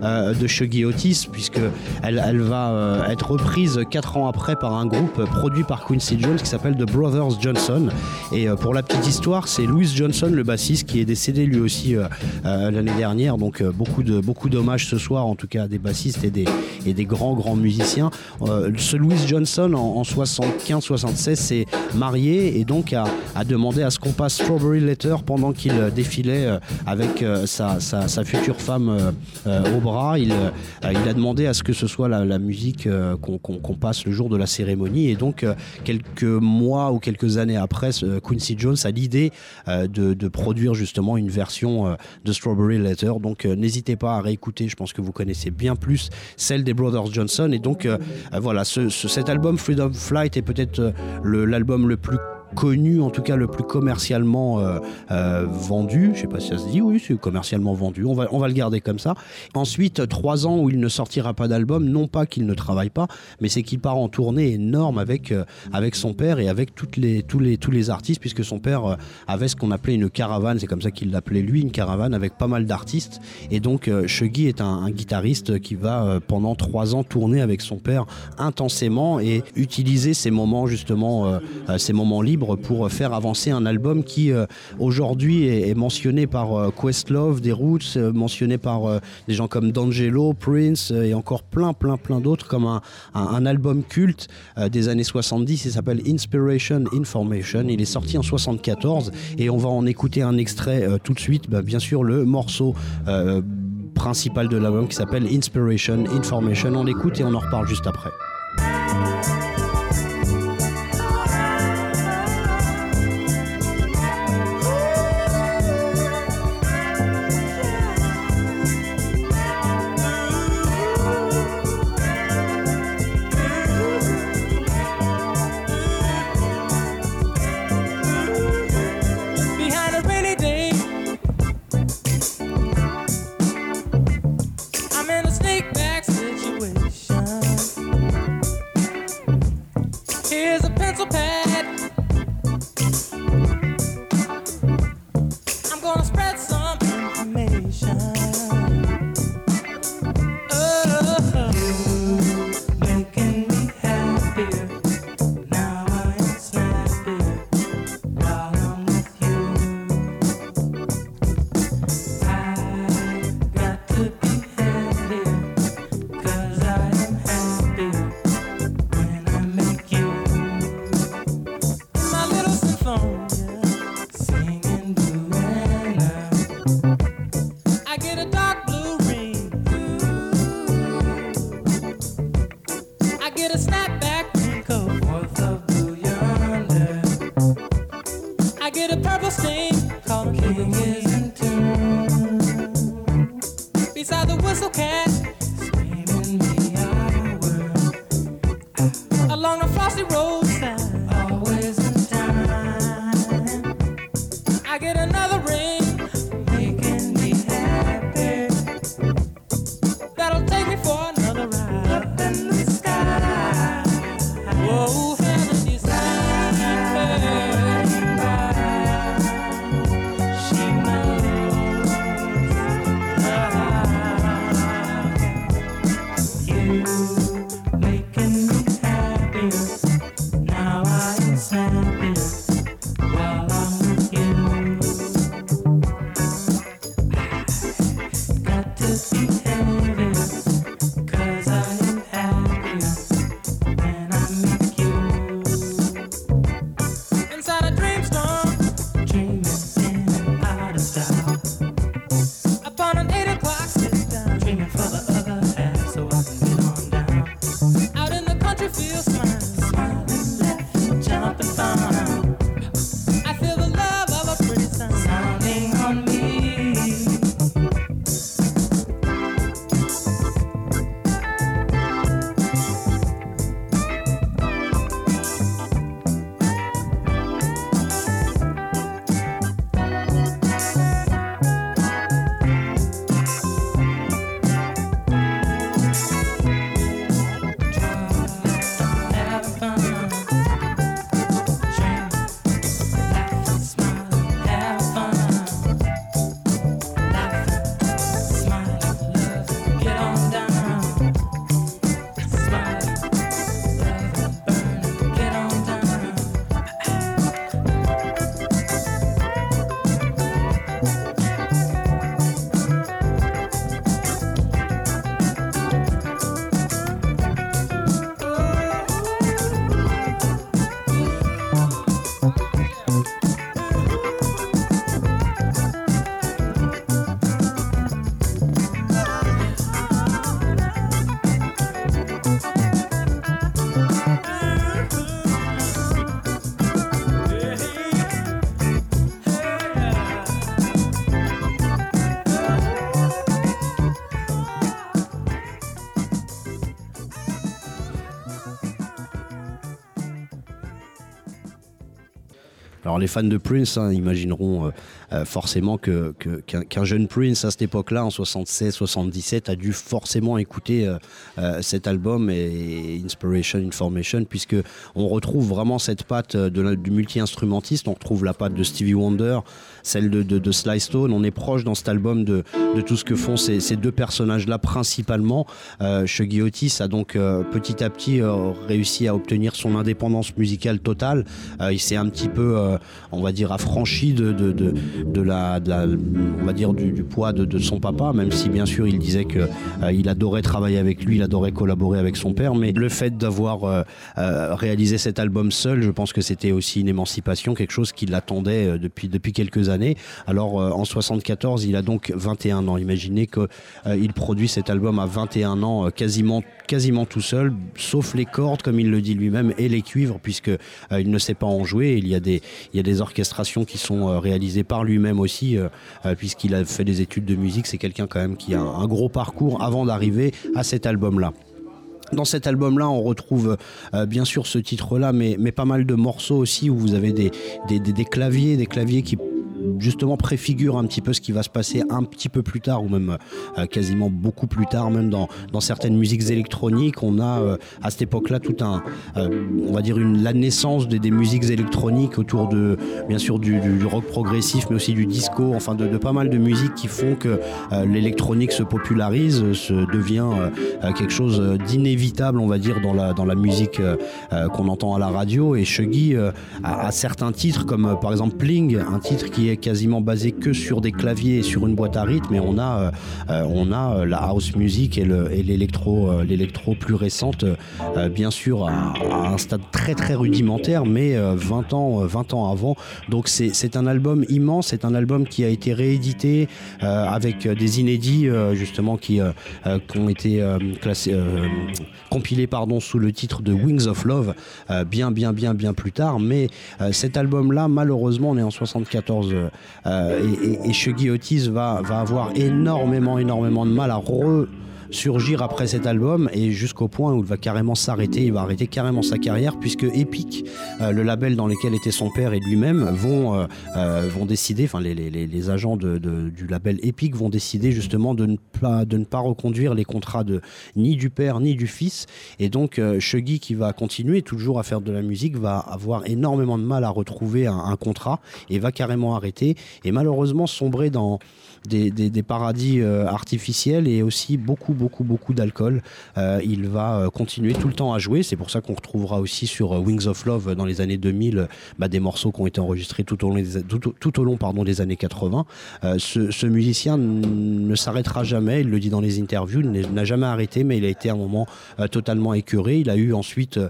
euh, de Shuggy Otis, puisque elle, va euh, être reprise quatre ans après par un groupe produit par Quincy Jones qui s'appelle The Brothers Johnson. Et euh, pour la petite histoire, c'est Louis Johnson, le bassiste, qui est décédé lui aussi l'année dernière. Donc beaucoup de beaucoup d'hommages ce soir, en tout cas des bassistes et des et des grands grands musiciens. ce Louis Johnson en, en 75-76 s'est marié et donc a, a demandé à ce qu'on passe Strawberry Letter pendant qu'il euh, défilait euh, avec euh, sa, future femme au bras. Il, il, a demandé à ce que ce soit la, musique qu'on passe le jour de la cérémonie. Et donc, quelques mois ou quelques années après, Quincy Jones a l'idée de, produire justement une version de Strawberry Letter. Donc, n'hésitez pas à réécouter. Je pense que vous connaissez bien plus celle des Brothers Johnson. Et donc, voilà, cet album Freedom Flight est peut-être l'album le plus connu, en tout cas le plus commercialement euh, euh, vendu. Je sais pas si ça se dit, oui, c'est commercialement vendu. On va, on va le garder comme ça. Ensuite, trois ans où il ne sortira pas d'album, non pas qu'il ne travaille pas, mais c'est qu'il part en tournée énorme avec, euh, avec son père et avec toutes les, tous, les, tous les artistes, puisque son père avait ce qu'on appelait une caravane, c'est comme ça qu'il l'appelait lui, une caravane avec pas mal d'artistes. Et donc, Shuggy est un, un, guitariste qui va pendant trois ans tourner avec son père intensément et utiliser ces moments, justement, ces moments libres pour faire avancer un album qui euh, aujourd'hui est, mentionné par euh, Questlove, des Roots, euh, mentionné par des gens comme D'Angelo, Prince et encore plein plein plein d'autres comme un, album culte des années 70. Il s'appelle Inspiration Information. Il est sorti en 74 et on va en écouter un extrait tout de suite. Bah, bien sûr le morceau principal de l'album qui s'appelle Inspiration Information. On l'écoute et on en reparle juste après. Les fans de Prince hein, imagineront euh, euh, forcément que, que- qu'un, qu'un jeune Prince à cette époque-là, en 76-77, a dû forcément écouter euh, cet album et Inspiration, Information, puisque on retrouve vraiment cette patte de du multi-instrumentiste. On retrouve la patte de Stevie Wonder, celle de, Sly Stone. On est proche dans cet album de, de tout ce que font ces, deux personnages-là principalement. Euh, Shuggy Otis a donc petit à petit réussi à obtenir son indépendance musicale totale. Il s'est un petit peu, on va dire, affranchi de, de, de, la, on va dire, du, poids de, son papa, même si bien sûr il disait que euh, il adorait travailler avec lui, il adorait collaborer avec son père. Mais le fait d'avoir euh, euh, réalisé cet album seul, je pense que c'était aussi une émancipation, quelque chose qui l'attendait depuis, depuis quelques années. Alors en 74, il a donc 21 ans. Imaginez qu'il produit cet album à 21 ans, quasiment, quasiment tout seul, sauf les cordes, comme il le dit lui-même, et les cuivres, puisque il ne sait pas en jouer. Il y a des, a des orchestrations qui sont euh, réalisées par lui-même aussi, euh, euh, puisqu'il a fait des études de musique. C'est quelqu'un quand même qui a un, gros parcours avant d'arriver à cet album-là. Dans cet album-là, on retrouve bien sûr ce titre-là, mais, mais pas mal de morceaux aussi où vous avez des claviers, des claviers qui justement préfigurent un petit peu ce qui va se passer un petit peu plus tard, ou même euh, quasiment beaucoup plus tard, même dans, dans certaines musiques électroniques. On a euh, à cette époque-là tout un, euh, on va dire une, la naissance des, des musiques électroniques autour de, bien sûr, du, rock progressif, mais aussi du disco, enfin de, pas mal de musiques qui font que l'électronique se popularise, se devient quelque chose d'inévitable, on va dire, dans la, dans la musique qu'on entend à la radio. Et Shuggy a, a certains titres, comme par exemple Pling, un titre qui est quasiment basé que sur des claviers et sur une boîte à rythme. Et on a, euh, on a euh, la house music et le- et l'électro euh, l'électro plus récente, bien sûr, à, un stade très très rudimentaire, mais euh, 20 ans, euh, 20 ans avant. Donc c'est un album immense, c'est un album qui a été réédité avec des inédits justement qui, qui ont été classés, compilés pardon, sous le titre de Wings of Love bien bien bien bien plus tard. Mais cet album-là, malheureusement, on est en 74 euh, euh, et, et, et va, va avoir énormément énormément de mal à re surgir après cet album et jusqu'au point où il va carrément s'arrêter, il va arrêter carrément sa carrière puisque Epic, euh, le label dans lequel était son père et lui-même, vont, euh, euh, vont décider, enfin les, agents de- du label Epic vont décider justement de ne pas, de ne pas reconduire les contrats de ni du père ni du fils. Et donc Shuggy qui va continuer toujours à faire de la musique va avoir énormément de mal à retrouver un, un contrat et va carrément arrêter. Et malheureusement sombrer dans des, paradis euh, artificiels et aussi beaucoup, beaucoup, beaucoup d'alcool. Euh, il va euh, continuer tout le temps à jouer. C'est pour ça qu'on retrouvera aussi sur Wings of Love dans les années 2000 euh, bah, des morceaux qui ont été enregistrés tout au long des, tout, au long, pardon, des années 80. Euh, ce, musicien ne s'arrêtera jamais. Il le dit dans les interviews. Il n'a jamais arrêté, mais il a été à un moment totalement écœuré. Il a eu ensuite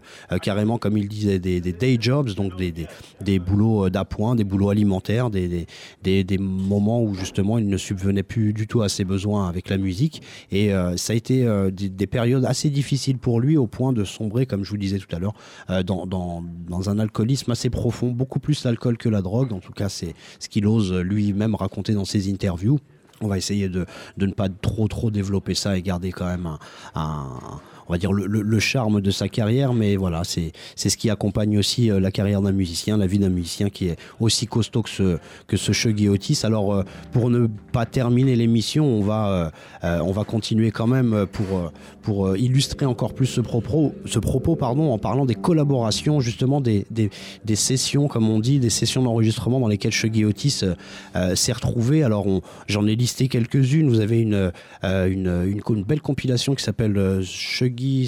carrément, comme il disait, des, day jobs, donc des, des, boulots d'appoint, des boulots alimentaires, des, des moments où justement il ne subvenait plus du tout à ses besoins avec la musique. Et euh, ça a été euh, des, des périodes assez difficiles pour lui au point de sombrer, comme je vous disais tout à l'heure, euh, dans, un alcoolisme assez profond, beaucoup plus l'alcool que la drogue. En tout cas, c'est ce qu'il ose lui-même raconter dans ses interviews. On va essayer de, ne pas trop trop développer ça et garder quand même un- on va dire le, charme de sa carrière, mais voilà, c'est ce qui accompagne aussi euh, la carrière d'un musicien, la vie d'un musicien qui est aussi costaud que ce que ce Otis. Alors euh, pour ne pas terminer l'émission, on va euh, on va continuer quand même pour pour illustrer encore plus ce propos ce propos pardon en parlant des collaborations justement des, des, sessions comme on dit, des sessions d'enregistrement dans lesquelles Shuggy Otis euh, s'est retrouvé. Alors j'en ai listé quelques-unes. Vous avez une une, une, une belle compilation qui s'appelle euh,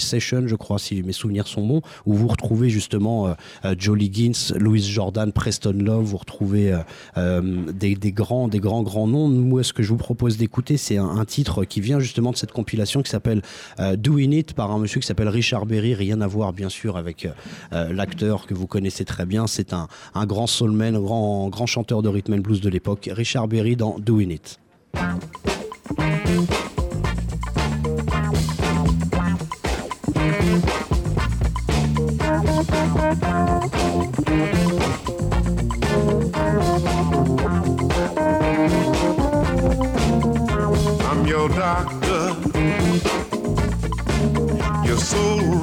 Session, je crois, si mes souvenirs sont bons, où vous retrouvez justement euh, euh, Joe Higgins, Louis Jordan, Preston Love, vous retrouvez euh, des, grands, des grands, grands noms. Moi, ce que je vous propose d'écouter, c'est un, titre qui vient justement de cette compilation qui s'appelle Doing It par un monsieur qui s'appelle Richard Berry. Rien à voir, bien sûr, avec l'acteur que vous connaissez très bien. C'est un, un grand soulman, un grand, grand chanteur de rhythm and blues de l'époque, Richard Berry dans Doing It.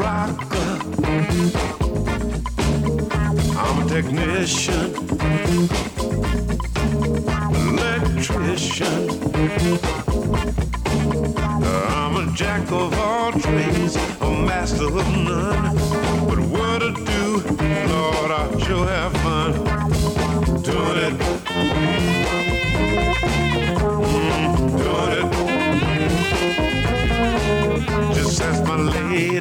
Rocker. I'ma technician, electrician. I'm a jack of all trades, a master of none. But what to do, Lord, I sure have fun doing it. Mm, doing it. Ask my lady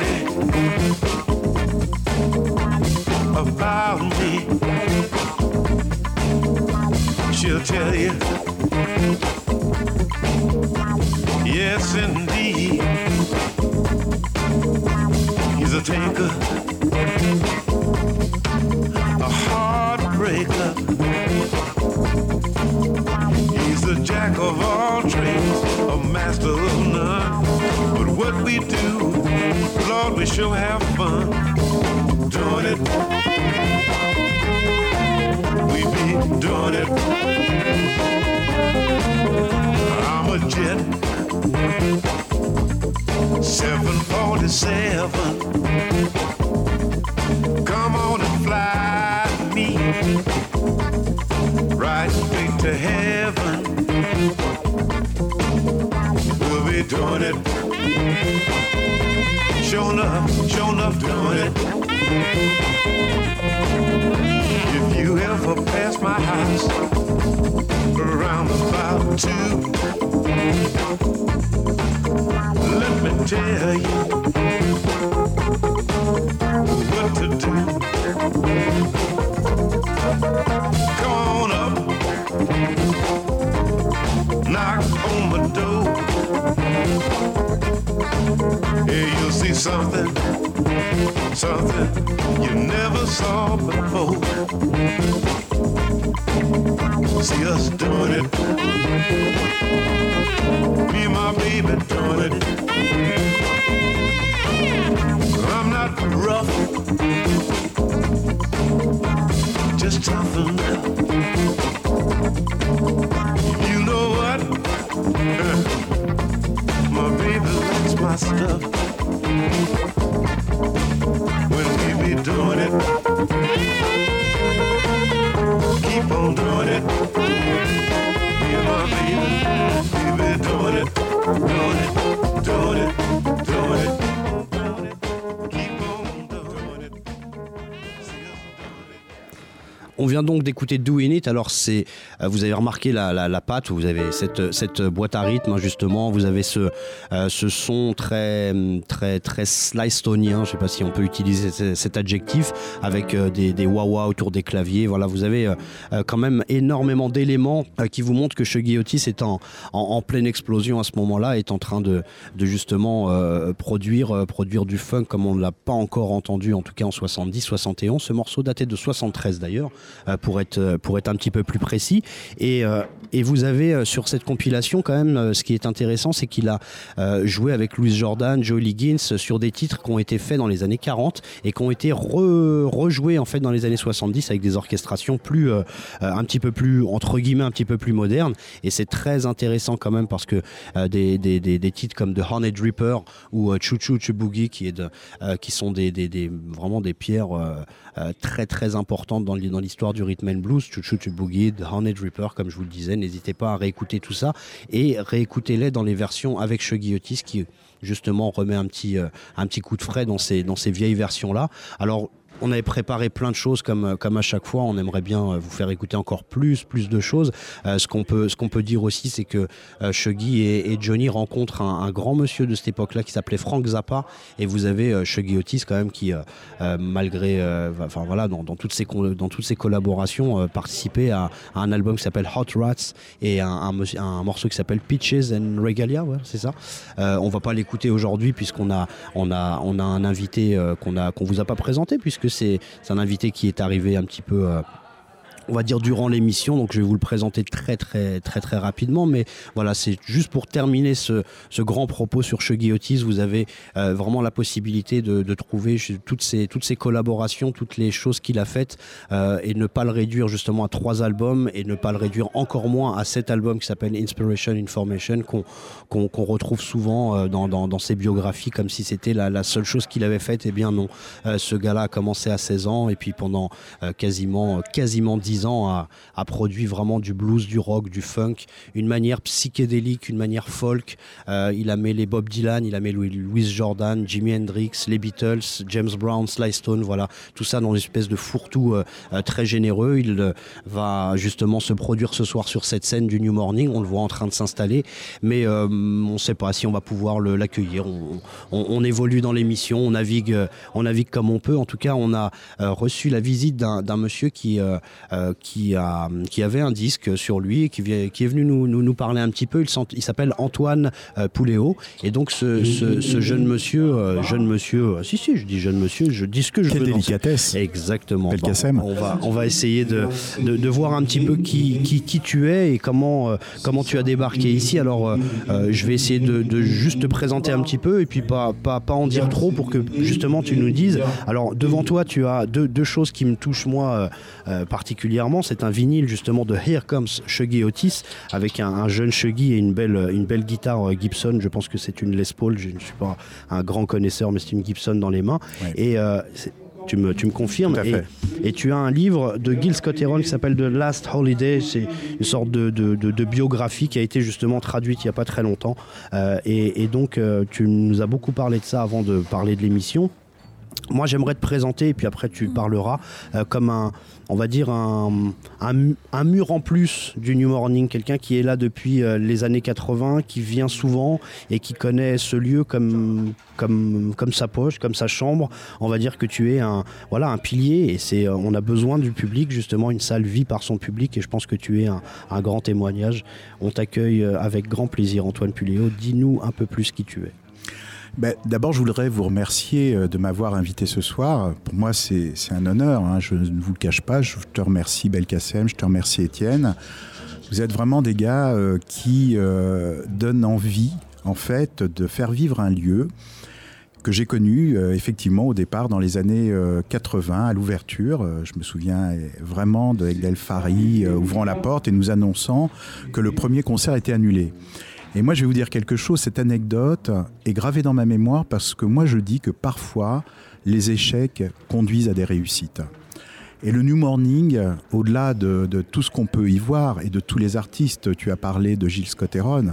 about me. She'll tell you. Yes, indeed. He's a taker, a heartbreaker. He's a jack of all trades, a master of none. What we do, Lord, we sure have fun doing it. We be doing it. I'm a jet. 747. Come on and fly me right straight to heaven. We'll be doing it. Sure enough, sure enough, doing it. If you ever pass my house around about two, let me tell you what to do. Something, something you never saw before. See us doing it. Me and my baby doing it. I'm not rough, just tough enough. You know what? my baby likes my stuff. On vient donc d'écouter Doing It. Alors, c'est, vous avez remarqué la, la, patte, vous avez cette, cette boîte à rythme, hein, justement. Vous avez ce, euh, ce son très, très, très slicetonien. Je sais pas si on peut utiliser ce- cet adjectif avec euh, des, des wah autour des claviers. Voilà, vous avez euh, euh, quand même énormément d'éléments euh, qui vous montrent que Shuggy Otis est en, pleine explosion à ce moment-là, est en train de, de justement euh, produire, euh, produire du funk comme on ne l'a pas encore entendu, en tout cas en 70, 71. Ce morceau daté de 73 d'ailleurs, euh, pour, être, euh, pour être un petit peu plus précis. Et, euh, et vous avez euh, sur cette compilation quand même, euh, ce qui est intéressant, c'est qu'il a euh, joué avec Louis Jordan, Joe Liggins sur des titres qui ont été faits dans les années 40 et qui ont été re- rejoués en fait dans les années 70 avec des orchestrations plus un petit peu plus entre guillemets un petit peu plus modernes. Et c'est très intéressant quand même parce que des, des, des, des titres comme The Hornet Reaper ou Choo Choo Choo Boogie qui, est qui sont des, vraiment des pierres très très importantes dans l'histoire du rhythm and blues, Choo Choo Choo Boogie, The Hornet Reaper comme je vous le disais, n'hésitez pas à réécouter tout ça et réécoutez-les dans les versions avec Shuggy Otis qui justement remet un petit, euh, un petit coup de frais dans ces, dans ces vieilles versions là. Alors on avait préparé plein de choses comme, euh, comme à chaque fois. On aimerait bien euh, vous faire écouter encore plus, plus de choses. Euh, ce qu'on peut, ce qu'on peut dire aussi, c'est que euh, Shuggy et, Johnny rencontrent un, grand monsieur de cette époque-là qui s'appelait Frank Zappa. Et vous avez euh, Shuggy Otis quand même qui, malgré, enfin voilà, dans, dans toutes ces dans toutes collaborations, participait à, un album qui s'appelle Hot Rats et un, un, morceau qui s'appelle Peaches and Regalia. C'est ça. On va pas l'écouter aujourd'hui puisqu'on a, on a, on a un invité qu'on a, qu'on vous a pas présenté puisque c'est, un invité qui est arrivé un petit peu. On va dire durant l'émission, donc je vais vous le présenter très très très très rapidement, mais voilà, c'est juste pour terminer ce, ce grand propos sur Shuggy Otis, vous avez euh, vraiment la possibilité de, trouver toutes ces, toutes ces collaborations, toutes les choses qu'il a faites, euh, et ne pas le réduire justement à trois albums, et ne pas le réduire encore moins à cet album qui s'appelle Inspiration Information, qu'on qu'on retrouve souvent euh, dans, dans, ses biographies, comme si c'était la, seule chose qu'il avait faite, eh bien non. Euh, ce gars-là a commencé à 16 ans, et puis pendant quasiment, quasiment 10 ans a, produit vraiment du blues, du rock, du funk, une manière psychédélique, une manière folk. Euh, il a mêlé Bob Dylan, il a mêlé Louis- Jordan, Jimi Hendrix, les Beatles, James Brown, Sly Stone, voilà, tout ça dans une espèce de fourre-tout euh, euh, très généreux. Il va justement se produire ce soir sur cette scène du New Morning, on le voit en train de s'installer, mais on ne sait pas si on va pouvoir l'accueillir. On, on- évolue dans l'émission, on navigue, on navigue comme on peut. En tout cas, on a reçu la visite d'un monsieur qui, euh, qui, a, qui avait un disque sur lui et qui, qui est venu nous, nous, nous parler un petit peu. Il, s'appelle Antoine euh, Pouléo. Et donc, ce, ce- ce jeune monsieur, euh, jeune monsieur, euh, si, si, je dis jeune monsieur, je dis ce que je Quelle veux. dans ce- délicatesse. Exactement. Bon, on, va, on va essayer de, de, de voir un petit peu qui, qui, qui tu es et comment, comment tu as débarqué ici. Alors, je vais essayer de, de juste te présenter un petit peu et puis pas, pas, pas en dire trop pour que justement tu nous dises. Alors, devant toi, tu as deux, deux choses qui me touchent moi euh, C'est un vinyle justement de Here Comes Shuggy Otis avec un, un jeune Shuggy et une belle, une belle guitare euh, Gibson. Je pense que c'est une Les Paul. Je ne suis pas un grand connaisseur, mais c'est une Gibson dans les mains. Ouais. Et euh, tu me, tu me confirmes. Et- et tu as un livre de Gil Scott Heron qui s'appelle The Last Holiday. C'est une sorte de, de- de- de biographie qui a été justement traduite il n'y a pas très longtemps. Euh, et, et donc, euh, tu nous as beaucoup parlé de ça avant de parler de l'émission. Moi, j'aimerais te présenter, et puis après, tu parleras euh, comme un, on va dire, un, un mu- un mur en plus du New Morning. Quelqu'un qui est là depuis euh, les années 80, qui vient souvent et qui connaît ce lieu comme sa poche, comme sa chambre. On va dire que tu es un, voilà, un pilier, et c'est, euh, on a besoin du public, justement. Une salle vit par son public, et je pense que tu es un, un grand témoignage. On t'accueille euh, avec grand plaisir, Antoine Puléo. Dis-nous un peu plus qui tu es. Ben, D'abord, je voudrais vous remercier euh, de m'avoir invité ce soir. Pour moi, c'est un honneur. hein. Je ne vous le cache pas. Je te remercie, Belkacem. Je te remercie, Étienne. Vous êtes vraiment des gars euh, qui euh, donnent envie, en fait, de faire vivre un lieu que j'ai connu euh, effectivement au départ dans les années euh, 80 à l'ouverture. Euh, je me souviens euh, vraiment de Egdel Fari euh, ouvrant la porte et nous annonçant que le premier concert était annulé. Et moi, je vais vous dire quelque chose, cette anecdote est gravée dans ma mémoire parce que moi, je dis que parfois, les échecs conduisent à des réussites. Et le New Morning, au-delà de, tout ce qu'on peut y voir et de tous les artistes, tu as parlé de Gilles Scott Heron,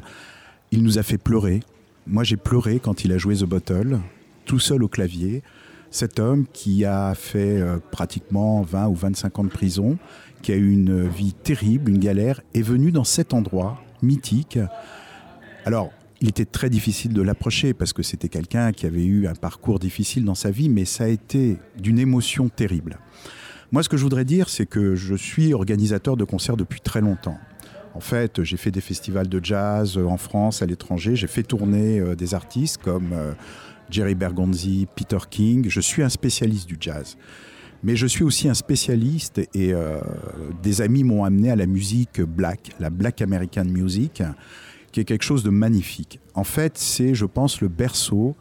il nous a fait pleurer. Moi, j'ai pleuré quand il a joué The Bottle, tout seul au clavier. Cet homme qui a fait euh, pratiquement 20 ou 25 ans de prison, qui a eu une vie terrible, une galère, est venu dans cet endroit mythique. Alors, il était très difficile de l'approcher parce que c'était quelqu'un qui avait eu un parcours difficile dans sa vie, mais ça a été d'une émotion terrible. Moi, ce que je voudrais dire, c'est que je suis organisateur de concerts depuis très longtemps. En fait, j'ai fait des festivals de jazz euh, en France, à l'étranger. J'ai fait tourner euh, des artistes comme euh, Jerry Bergonzi, Peter King. Je suis un spécialiste du jazz. Mais je suis aussi un spécialiste et des amis m'ont amené à la musique black, la black American music, qui est quelque chose de magnifique. En fait, c'est, je pense, le berceau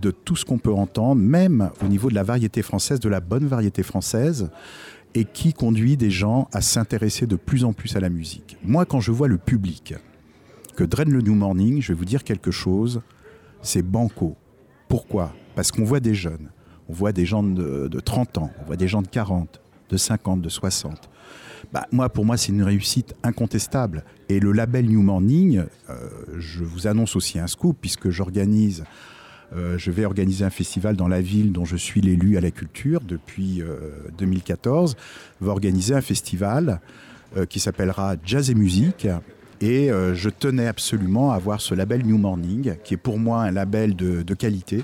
de tout ce qu'on peut entendre, même au niveau de la variété française, de la bonne variété française, et qui conduit des gens à s'intéresser de plus en plus à la musique. Moi, quand je vois le public que draine le New Morning, je vais vous dire quelque chose, c'est banco. Pourquoi? Parce qu'on voit des jeunes, on voit des gens de, de 30 ans, on voit des gens de 40, de 50, de 60. Bah, moi, pour moi, c'est une réussite incontestable. Et le label New Morning, euh, je vous annonce aussi un scoop, puisque j'organise, euh, je vais organiser un festival dans la ville dont je suis l'élu à la culture depuis euh, 2014, va organiser un festival euh, qui s'appellera Jazz et Musique. Et euh, je tenais absolument à avoir ce label New Morning, qui est pour moi un label de, de qualité,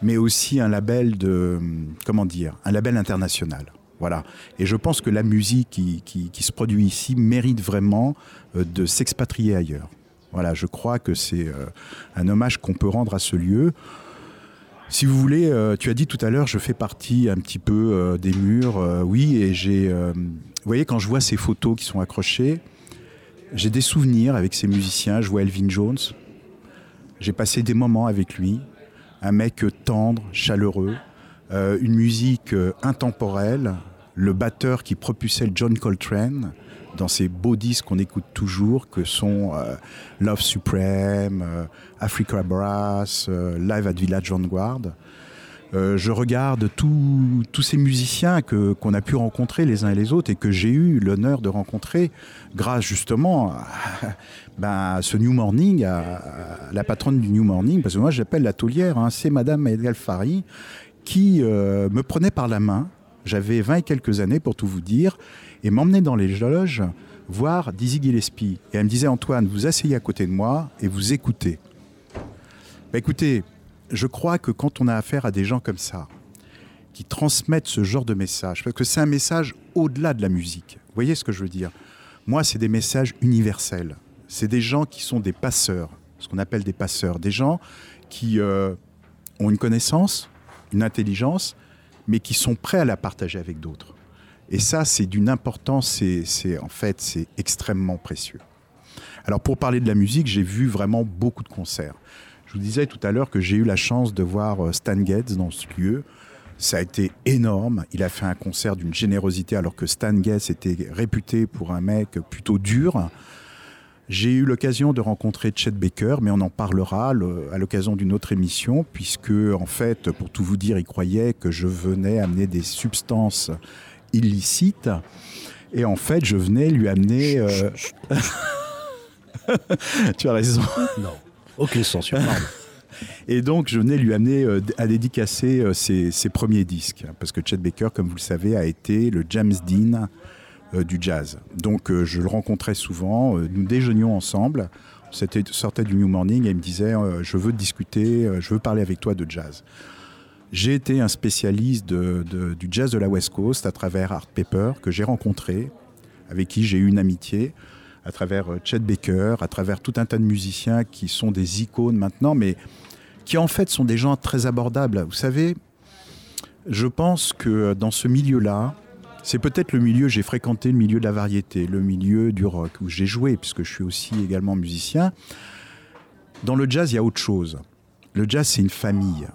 mais aussi un label de, comment dire, un label international. Voilà. Et je pense que la musique qui, se produit ici mérite vraiment euh, de s'expatrier ailleurs. Voilà, je crois que c'est euh, un hommage qu'on peut rendre à ce lieu. Si vous voulez, euh, tu as dit tout à l'heure, je fais partie un petit peu des murs. oui, et j'ai. voyez, quand je vois ces photos qui sont accrochées, j'ai des souvenirs avec ces musiciens. Je vois Elvin Jones. J'ai passé des moments avec lui. Un mec tendre, chaleureux. une musique intemporelle. Le batteur qui propulsait John Coltrane dans ces beaux disques qu'on écoute toujours, que sont euh, Love Supreme, euh, Africa Brass, euh, Live at Village Vanguard. Je regarde tous ces musiciens que qu'on a pu rencontrer les uns et les autres et que j'ai eu l'honneur de rencontrer grâce justement à, ben, ce New Morning, à, la patronne du New Morning, parce que moi j'appelle la hein, c'est Madame Edel Fari, qui me prenait par la main. J'avais 20 et quelques années pour tout vous dire, et m'emmenait dans les loges voir Dizzy Gillespie. Et elle me disait Antoine, vous asseyez à côté de moi et vous écoutez. Bah, écoutez, je crois que quand on a affaire à des gens comme ça, qui transmettent ce genre de message, parce que c'est un message au-delà de la musique. Vous voyez ce que je veux dire? Moi, c'est des messages universels. C'est des gens qui sont des passeurs, ce qu'on appelle des passeurs, des gens qui euh, ont une connaissance, une intelligence, mais qui sont prêts à la partager avec d'autres. Et ça, c'est d'une importance, c'est, en fait, c'est extrêmement précieux. Alors pour parler de la musique, j'ai vu vraiment beaucoup de concerts. Je vous disais tout à l'heure que j'ai eu la chance de voir euh, Stan Getz dans ce lieu. Ça a été énorme. Il a fait un concert d'une générosité alors que Stan Getz était réputé pour un mec plutôt dur. J'ai eu l'occasion de rencontrer Chet Baker, mais on en parlera le- à l'occasion d'une autre émission, puisque en fait, pour tout vous dire, il croyait que je venais amener des substances illicites, et en fait, je venais lui amener. euh, tu as raison. Non, aucune censure. Et donc, je venais lui amener euh, à dédicacer euh, ses, ses premiers disques. Parce que Chet Baker, comme vous le savez, a été le James Dean du jazz. Donc, euh, je le rencontrais souvent. euh, nous déjeunions ensemble. On s'était- sortait du New Morning et il me disait euh, Je veux discuter, euh, je veux parler avec toi de jazz. J'ai été un spécialiste du jazz de la West Coast à travers Art Pepper, que j'ai rencontré, avec qui j'ai eu une amitié, à travers euh, Chet Baker, à travers tout un tas de musiciens qui sont des icônes maintenant, mais qui en fait sont des gens très abordables. Vous savez, je pense que dans ce milieu-là, c'est peut-être le milieu, j'ai fréquenté le milieu de la variété, le milieu du rock, où j'ai joué, puisque je suis aussi également musicien. Dans le jazz, il y a autre chose. Le jazz, c'est une famille.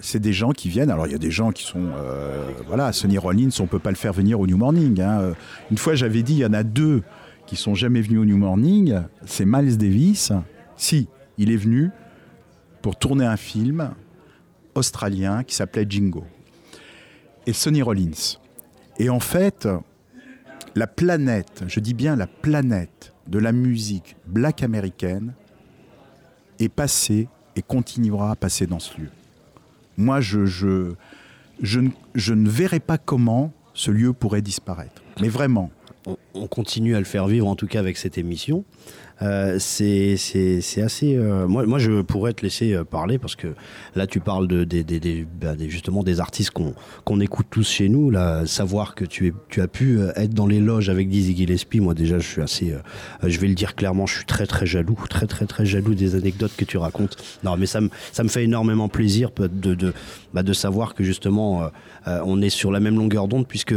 C'est des gens qui viennent. Alors, il y a des gens qui sont. euh, voilà, Sonny Rollins, on peut pas le faire venir au New Morning. hein. Euh, Une fois, j'avais dit, il y en a deux qui sont jamais venus au New Morning. C'est Miles Davis. Si, il est venu pour tourner un film australien qui s'appelait Jingo. Et Sonny Rollins. Et en fait, la planète, je dis bien la planète de la musique black américaine est passée et continuera à passer dans ce lieu. Moi, je, ne- verrai pas comment ce lieu pourrait disparaître. Mais vraiment. on continue à le faire vivre, en tout cas avec cette émission. Euh, c'est c'est- c'est assez. euh, moi, moi, je pourrais te laisser euh, parler parce que là, tu parles de, des- des- des- bah, des- justement des artistes qu'on qu'on écoute tous chez nous. Là, savoir que tu, es, tu as pu être dans les loges avec Dizzy Gillespie, moi déjà, je suis assez. je vais le dire clairement, je suis très très jaloux, très très très jaloux des anecdotes que tu racontes. Non, mais ça me ça me fait énormément plaisir de de, bah, de savoir que justement euh, on est sur la même longueur d'onde puisque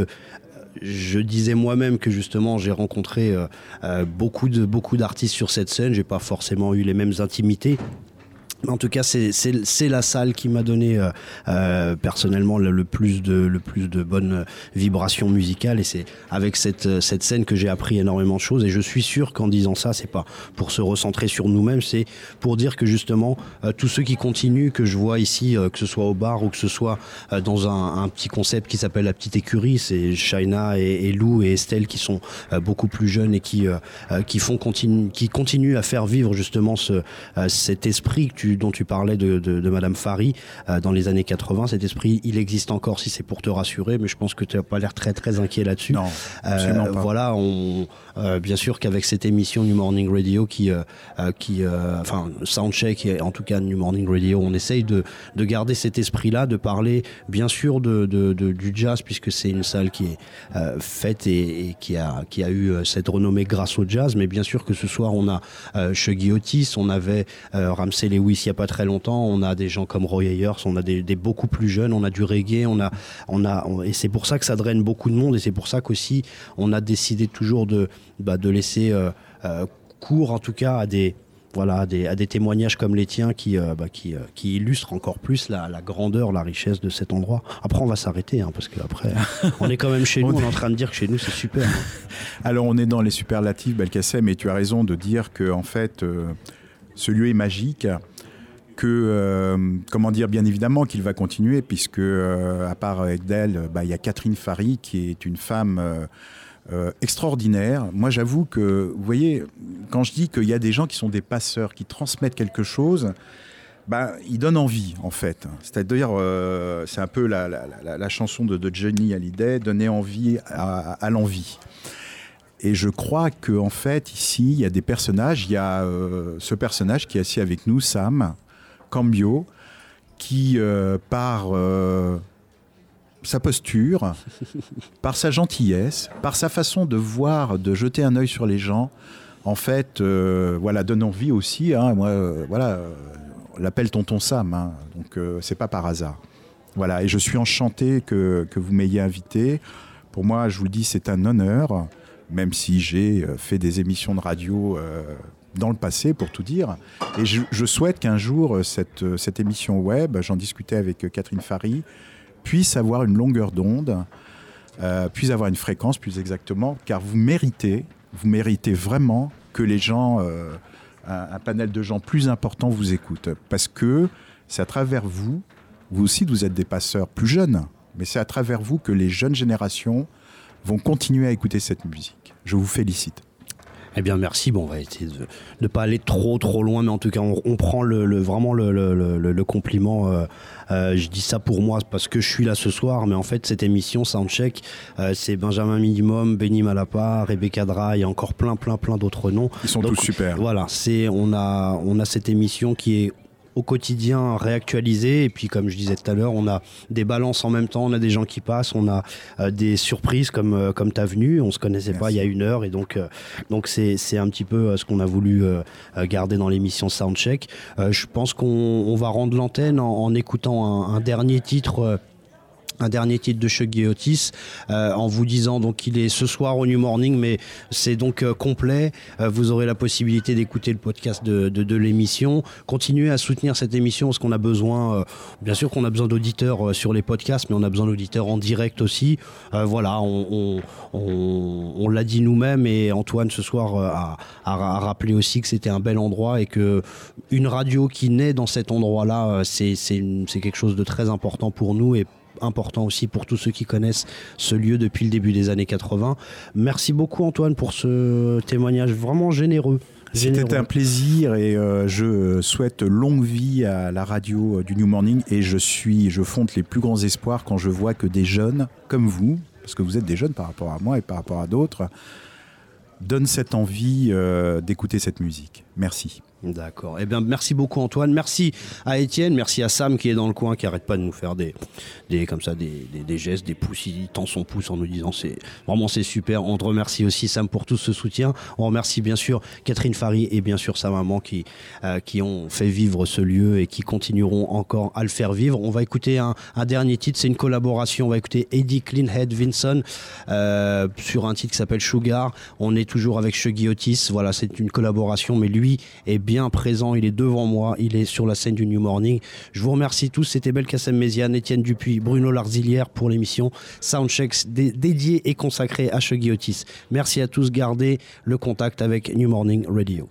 je disais moi-même que justement j'ai rencontré euh, euh, beaucoup de beaucoup d'artistes sur cette scène. J'ai pas forcément eu les mêmes intimités. En tout cas, c'est- la salle qui m'a donné euh, euh, personnellement le, plus de le plus de bonnes vibrations musicales. Et c'est avec cette euh, cette scène que j'ai appris énormément de choses. Et je suis sûr qu'en disant ça, c'est pas pour se recentrer sur nous-mêmes, c'est pour dire que justement euh, tous ceux qui continuent que je vois ici, que ce soit au bar ou que ce soit dans un, petit concept qui s'appelle la petite écurie, c'est Shaina et, Lou et Estelle qui sont beaucoup plus jeunes et qui qui font qui continuent à faire vivre justement ce cet esprit que tu, dont tu parlais de, de, de Madame Fari euh, dans les années 80. Cet esprit, il existe encore si c'est pour te rassurer, mais je pense que tu n'as pas l'air très très inquiet là-dessus. Non, absolument pas. Voilà, on, euh, bien sûr qu'avec cette émission New Morning Radio qui, euh, euh, qui euh, enfin Soundcheck et en tout cas New Morning Radio, on essaye de, de garder cet esprit-là, de parler bien sûr de, de- de- du jazz puisque c'est une salle qui est euh, faite et, et qui a qui a eu euh, cette renommée grâce au jazz, mais bien sûr que ce soir on a euh, Shuggy Otis, on avait euh, Ramsey Lewis il n'y a pas très longtemps, on a des gens comme Roy Ayers, on a des, des beaucoup plus jeunes, on a du reggae, on a, on a, on- et c'est pour ça que ça draine beaucoup de monde, et c'est pour ça qu'aussi on a décidé toujours de, bah, de laisser euh, euh, cours, en tout cas, à des, voilà, à des, à des témoignages comme les tiens qui, euh, bah, qui, euh, qui illustrent encore plus la, la grandeur, la richesse de cet endroit. Après, on va s'arrêter, hein, parce qu'après, on est quand même chez nous, on est en train de dire que chez nous, c'est super. Alors on est dans les superlatifs, Belkacem, et tu as raison de dire que en fait, euh, ce lieu est magique. Que, euh, comment dire, bien évidemment qu'il va continuer, puisque euh, à part Egdel, bah, il y a Catherine Fary qui est une femme euh, euh, extraordinaire. Moi, j'avoue que, vous voyez, quand je dis qu'il y a des gens qui sont des passeurs, qui transmettent quelque chose, bah, ils donnent envie, en fait. C'est-à-dire, euh, c'est un peu la, chanson de, de Johnny Hallyday, donner envie à, l'envie. Et je crois que en fait, ici, il y a des personnages. Il y a euh, ce personnage qui est assis avec nous, Sam Cambio, qui, euh, par euh, sa posture, par sa gentillesse, par sa façon de voir, de jeter un œil sur les gens, en fait, euh, voilà, donne envie aussi. hein. moi, voilà, on l'appelle Tonton Sam, hein. donc c'est pas par hasard. Voilà, et je suis enchanté que, que vous m'ayez invité. Pour moi, je vous le dis, c'est un honneur, même si j'ai fait des émissions de radio dans le passé, pour tout dire. Et je, souhaite qu'un jour, euh, cette, euh, cette émission web, j'en discutais avec euh, Catherine Fary, puisse avoir une longueur d'onde, puisse avoir une fréquence plus exactement, car vous méritez, vous méritez vraiment que les gens, un, un panel de gens plus important vous écoute. Parce que c'est à travers vous, vous aussi vous êtes des passeurs plus jeunes, mais c'est à travers vous que les jeunes générations vont continuer à écouter cette musique. Je vous félicite. Eh bien, merci. Bon, on va essayer de ne pas aller trop, trop loin, mais en tout cas, on, on prend le, le- vraiment le, le- le- le- le compliment. euh, euh, je dis ça pour moi parce que je suis là ce soir, mais en fait, cette émission Soundcheck, euh, c'est Benjamin Minimum, Benny Malapa, Rebecca Dra, et encore plein, plein, plein d'autres noms. Ils sont Donc, tous super. Voilà, c'est on a on a cette émission qui est au quotidien réactualisée et puis comme je disais tout à l'heure on a des balances en même temps. On a des gens qui passent. On a euh, des surprises comme euh, comme ta venue on se connaissait pas il y a une heure. Et donc euh, donc c'est c'est un petit peu euh, ce qu'on a voulu garder dans l'émission Soundcheck. Je pense qu'on on va rendre l'antenne en, en écoutant un, un dernier titre un dernier titre de Shuggy Otis euh, en vous disant donc qu'il est ce soir au New Morning mais c'est donc euh, complet. Euh, vous aurez la possibilité d'écouter le podcast de, l'émission. Continuez à soutenir cette émission parce qu'on a besoin bien sûr qu'on a besoin d'auditeurs sur les podcasts mais on a besoin d'auditeurs en direct aussi. Voilà on, l'a dit nous-mêmes et Antoine ce soir a, a, rappelé aussi que c'était un bel endroit et que une radio qui naît dans cet endroit là c'est quelque chose de très important pour nous et important aussi pour tous ceux qui connaissent ce lieu depuis le début des années 80. Merci beaucoup Antoine pour ce témoignage vraiment généreux. C'était un plaisir et euh, je souhaite longue vie à la radio euh, du New Morning et je suis, je fonde les plus grands espoirs quand je vois que des jeunes comme vous, parce que vous êtes des jeunes par rapport à moi et par rapport à d'autres, donnent cette envie euh, d'écouter cette musique. Merci. D'accord. Eh bien, merci beaucoup Antoine. Merci à Étienne. Merci à Sam qui est dans le coin, qui arrête pas de nous faire des, comme ça, des, gestes, des pouces. Il tend son pouce en nous disant c'est vraiment super. On te remercie aussi Sam pour tout ce soutien. On remercie bien sûr Catherine Fary et bien sûr sa maman qui euh, ont fait vivre ce lieu et qui continueront encore à le faire vivre. On va écouter un, un dernier titre. C'est une collaboration. On va écouter Eddie Cleanhead Vinson euh, sur un titre qui s'appelle Sugar. On est toujours avec Shuggy Otis. Voilà, c'est une collaboration, mais lui est bien présent. Il est devant moi. Il est sur la scène du New Morning. Je vous remercie tous. C'était Belkacem Méziane, Étienne Dupuis, Bruno Larzilière pour l'émission Soundchecks dé- dédiée et consacrée à Shuggy Otis. Merci à tous. Gardez le contact avec New Morning Radio.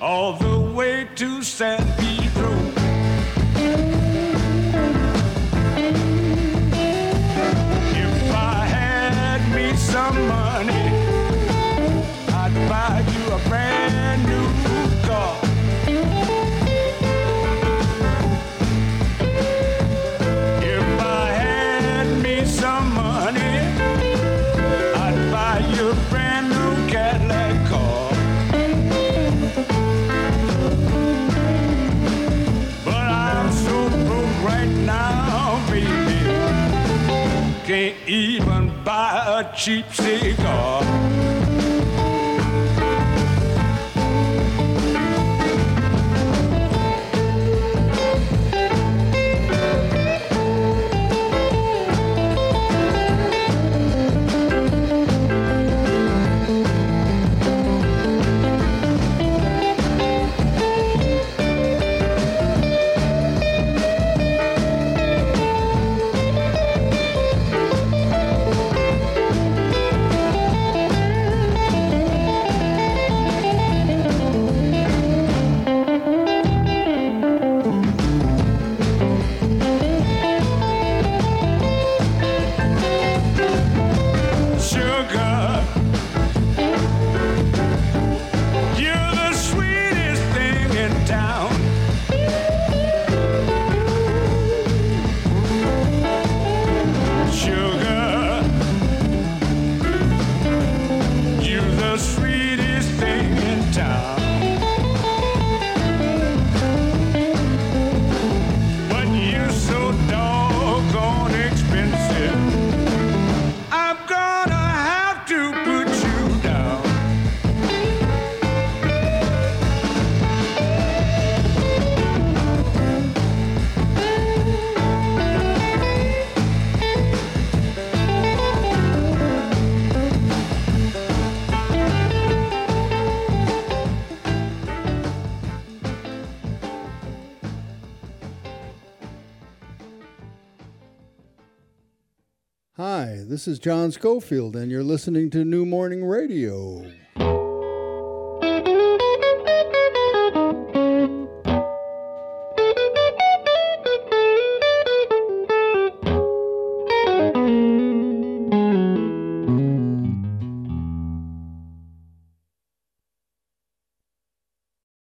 all the way to San Pedro. If I had me some money. sheep's This is John Schofield, and you're listening to New Morning Radio.